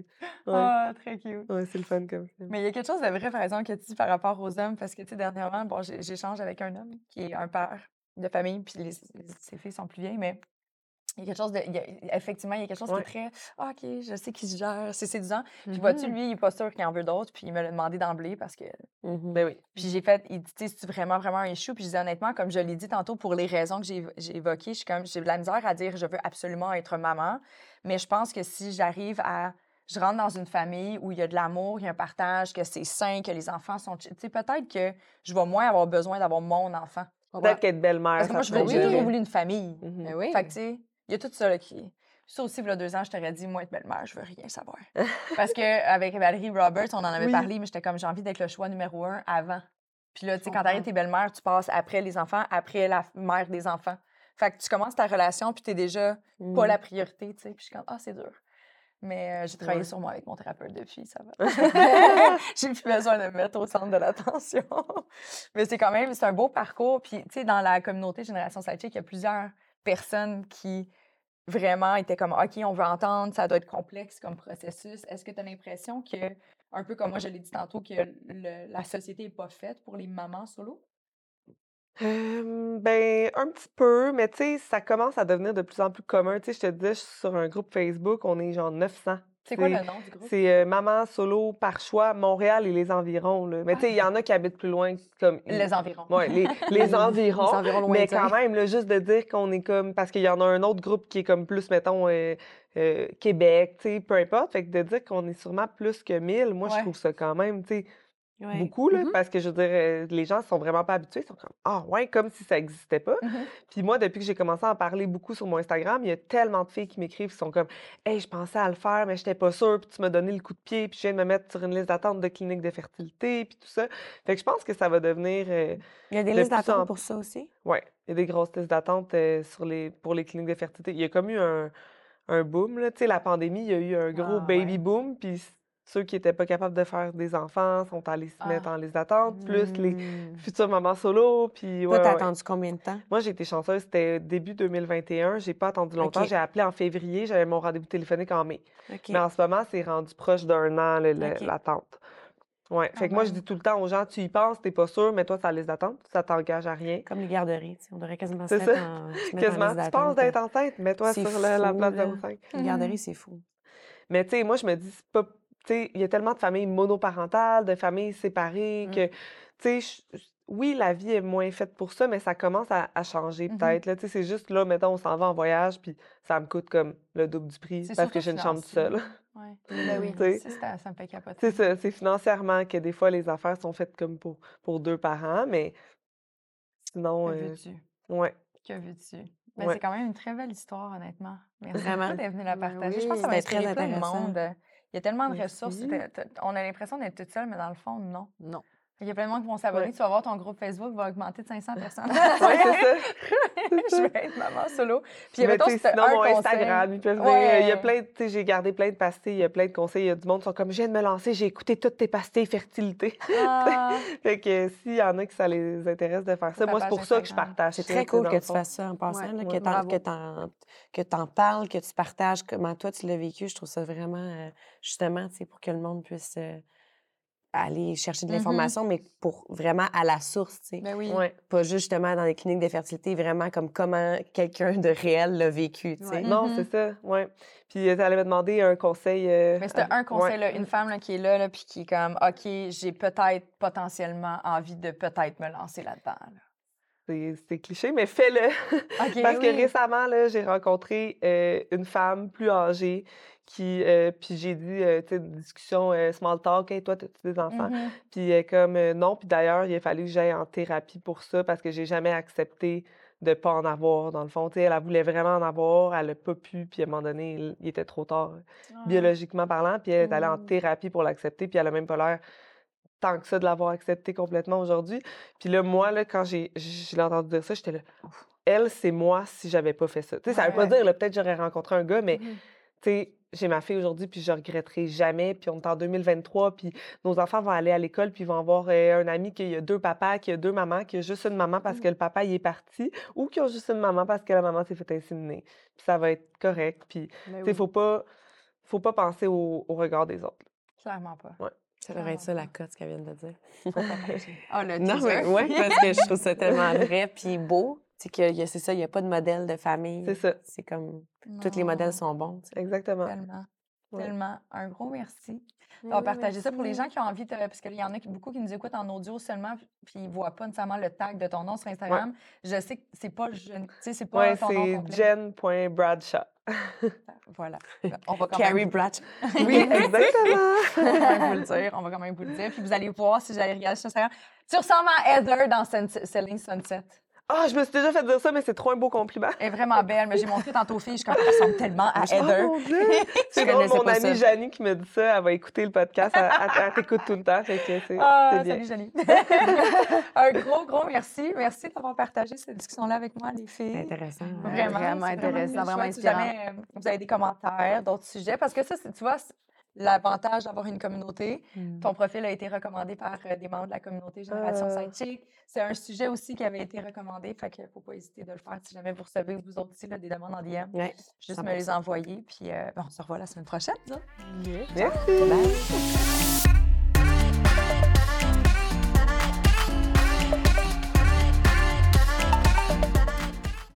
Ouais, Ah, très cute. ouais c'est le fun comme film. Mais il y a quelque chose de vrai, par exemple, que tu dis par rapport aux hommes, parce que, tu sais, dernièrement, bon, j'ai- j'échange avec un homme qui est un père de famille, puis les- ses filles sont plus vieilles, mais il y a quelque chose de. il y a- effectivement, il y a quelque chose Ouais. qui est très. Ah, OK, je sais qu'il se gère, c'est séduisant. Puis vois-tu, Mhm. lui, il est pas sûr qu'il en veut d'autres, puis il me l'a demandé d'emblée parce que. Mhm. Ben oui. Puis j'ai fait, il dit, Tu sais, c'est vraiment, vraiment un issue. Puis je dis honnêtement, comme je l'ai dit tantôt, pour les raisons que j'ai évo- j'ai évoquées, je suis comme, j'ai de la misère à dire, je veux absolument être maman. Mais je pense que si j'arrive à. Je rentre dans une famille où il y a de l'amour, il y a un partage, que c'est sain, que les enfants sont. chill. Tu sais, peut-être que je vais moins avoir besoin d'avoir mon enfant. Peut-être qu'être belle-mère. Parce que moi, j'ai toujours voulu une famille. Mhm. Ben oui. Fait que, tu sais, il y a tout ça là, qui. Ça aussi, il y a deux ans, je t'aurais dit, moi, être belle-mère, je veux rien savoir. Parce qu'avec Valérie Roberts, on en avait Oui. parlé, mais j'étais comme, j'ai envie d'être le choix numéro un avant. Puis là, tu sais, quand t'arrives tes belles-mères, tu passes après les enfants, après la mère des enfants. Fait que tu commences ta relation, puis t'es déjà pas la priorité, tu sais. Puis je suis comme, ah, c'est dur. Mais euh, j'ai travaillé Ouais. sur moi avec mon thérapeute depuis, ça va. j'ai plus besoin de me mettre au centre de l'attention. Mais c'est quand même, c'est un beau parcours. Puis, tu sais, dans la communauté Génération Sidechick, il y a plusieurs personnes qui vraiment étaient comme, OK, on veut entendre, ça doit être complexe comme processus. Est-ce que tu as l'impression que, un peu comme moi, je l'ai dit tantôt, que le- la société n'est pas faite pour les mamans solo? Ben, un petit peu, mais tu sais, ça commence à devenir de plus en plus commun. Tu sais, je te suis sur un groupe Facebook, on est genre 900. C'est quoi le nom du groupe? C'est euh, Maman Solo par choix, Montréal et les environs. là. Mais tu sais, il y en a qui habitent plus loin, comme. Les environs. Ouais, les, les environs. Les environs mais quand même, là, juste de dire qu'on est comme. Parce qu'il y en a un autre groupe qui est comme plus, mettons, euh, euh, Québec, tu sais, peu importe. Fait que de dire qu'on est sûrement plus que 1000, moi, Ouais. je trouve ça quand même, tu sais, Ouais. beaucoup, là. Mhm. Parce que je veux dire, euh, les gens sont vraiment pas habitués. Ils sont comme, ah, ouais, comme si ça n'existait pas. Mhm. Puis moi, depuis que j'ai commencé à en parler beaucoup sur mon Instagram, il y a tellement de filles qui m'écrivent, qui sont comme Hey, je pensais à le faire, mais je n'étais pas sûre, puis tu m'as donné le coup de pied, puis je viens de me mettre sur une liste d'attente de cliniques de fertilité, puis tout ça. Fait que je pense que ça va devenir. euh, Il y a des de listes en d'attente pour ça aussi? ouais, il y a des grosses listes d'attente euh, sur les, pour les cliniques de fertilité. Il y a comme eu un, un boom, là. Tu sais, la pandémie, il y a eu un gros Ah, baby ouais. boom, puis ceux qui n'étaient pas capables de faire des enfants sont allés se mettre Ah. en liste d'attente, plus les Mm. futures mamans solo, puis. Toi, ouais, t'as ouais. attendu combien de temps? Moi, j'ai été chanceuse, c'était début 2021. J'ai pas attendu longtemps. J'ai appelé en février, j'avais mon rendez-vous téléphonique en mai. Mais en ce moment, c'est rendu proche d'un an, l'attente. Ouais. Quand Fait que moi, je dis tout le temps aux gens, tu y penses, t'es pas sûr, mais toi, ça liste d'attente, ça t'engage à rien. Comme les garderies, on devrait quasiment se C'est mettre ça. en, se mettre en Quasiment, liste tu penses d'être enceinte, mets-toi sur la, la place là. 05. Une garderie, c'est fou. Mais tu sais, moi, je me dis, c'est pas. Tu sais, il y a tellement de familles monoparentales, de familles séparées, Mm. que, tu sais, oui, la vie est moins faite pour ça, mais ça commence à, à changer Mhm. peut-être. là. Tu sais, c'est juste là, mettons, on s'en va en voyage, puis ça me coûte comme le double du prix parce que j'ai une chambre seule. Ouais. Ben oui, ça, me fait capoter. C'est ça, c'est financièrement que des fois, les affaires sont faites comme pour, pour deux parents, mais sinon, Que euh, veux-tu? ouais. Que veux-tu? Ben, Ouais. C'est quand même une très belle histoire, honnêtement. Merci Vraiment? d'être venu la Ben partager. Je pense que ça va c'était très inspirer plein de monde euh, Il y a tellement de ressources. On a l'impression d'être toute seule, mais dans le fond, non. Non. Il y a plein de monde qui vont s'abonner. Ouais. Tu vas voir ton groupe Facebook va augmenter de 500 personnes. Ouais, c'est ça. je vais être maman solo. Puis, Mais mettons, tu sinon, un mon conseil- Instagram, ils peuvent venir. Il y a Ouais. plein de, tu sais, j'ai gardé plein de pastilles, il y a plein de conseils. Il y a du monde qui sont comme, je viens de me lancer, j'ai écouté toutes tes pastilles fertilité. Ah, fait que s'il y en a qui ça les intéresse de faire ça, moi, c'est pour ça que je Instagram. partage C'est très tu cool que tu fasses ça en passant, Ouais, là, ouais, que t'en- bravo. que t'en que t'en parles, que tu partages comment toi tu l'as vécu. Je trouve ça vraiment, euh, justement, tu sais, pour que le monde puisse euh, aller chercher de Mhm. l'information, mais pour vraiment à la source, tu sais. ben oui. Ouais. Pas juste justement dans les cliniques de fertilité, vraiment comme comment quelqu'un de réel l'a vécu, tu sais. Ouais. Non, Mhm. c'est ça, ouais. Puis tu allais me demander un conseil. euh, Mais c'était un conseil, ouais. là, une femme là, qui est là, là, puis qui est comme, OK, j'ai peut-être potentiellement envie de peut-être me lancer là-dedans. là. C'est c'est cliché, mais fais-le. Parce que oui. récemment, là, j'ai rencontré euh, une femme plus âgée qui, euh, puis j'ai dit, euh, tu sais, discussion euh, small talk, hey, toi, as-tu des enfants? Mhm. Puis elle est comme, non, puis d'ailleurs, il a fallu que j'aille en thérapie pour ça parce que j'ai jamais accepté de pas en avoir, dans le fond. Tu sais, elle, elle voulait vraiment en avoir, elle a pas pu, puis à un moment donné, il, il était trop tard, Ah. biologiquement parlant, puis elle est allée en Mm. thérapie pour l'accepter, puis elle a même pas l'air tant que ça de l'avoir accepté complètement aujourd'hui. Puis là, moi, là, quand j'ai entendu dire ça, j'étais là, elle, c'est moi si j'avais pas fait ça. Tu sais, ça veut pas dire, peut-être j'aurais rencontré un gars, mais Mhm. tu sais, j'ai ma fille aujourd'hui, puis je regretterai jamais. Puis on est en 2023, puis nos enfants vont aller à l'école, puis ils vont avoir euh, un ami qui a deux papas, qui a deux mamans, qui a juste une maman parce que le papa il est parti, ou qui ont juste une maman parce que la maman s'est fait inséminer. Puis ça va être correct. Puis Ben tu sais, oui. faut pas, faut pas penser au, au regard des autres. Clairement pas. Ça devrait être ça la cote, ce qu'elle vient de dire. Ah, le Non, mais ouais, parce que je trouve ça tellement vrai puis beau. C'est que c'est ça, il n'y a pas de modèle de famille. C'est ça, C'est comme tous les modèles sont bons. exactement. Tellement. Ouais. Tellement. Un gros merci d'avoir oui, partagé ça pour les gens qui ont envie de. Parce qu'il y en a qui- beaucoup qui nous écoutent en audio seulement, puis ils ne voient pas nécessairement le tag de ton nom sur Instagram. Je sais que c'est pas, je- tu sais, c'est pas Ouais, ton nom c'est jen.bradshaw. Voilà. On va quand Carrie même. Bratch. Oui, exactement. on va quand même vous le dire. On va quand même vous le dire. Puis vous allez voir si j'allais regarder sur Instagram. Tu ressembles à Heather dans Sun- Selling Sunset. Ah, je me suis déjà fait dire ça, mais c'est trop un beau compliment. Elle est vraiment belle, mais j'ai montré tantôt aux filles, je comme, elle ressemble tellement à Heather. Oh mon Dieu! C'est drôle, mon amie. Janie qui me dit ça, elle va écouter le podcast, elle, elle- elle t'écoute tout le temps, fait que c'est Ah, c'est bien. salut Jenny. Un gros, gros merci. Merci d'avoir partagé cette discussion-là avec moi, les C'est filles. intéressant. Vraiment, Vraiment c'est intéressant, vraiment chouette. Si jamais euh, vous avez des commentaires, d'autres sujets, parce que ça, c'est- tu vois, c'est l'avantage d'avoir une communauté. Mm. Ton profil a été recommandé par euh, des membres de la communauté Génération Euh. Sidechick. C'est un sujet aussi qui avait été recommandé, fait qu'il ne faut pas hésiter de le faire si jamais vous recevez, vous aussi, là, des demandes en DM. Ouais, Juste me les 100%. envoyer, puis euh, ben, on se revoit la semaine prochaine. Merci! Bye.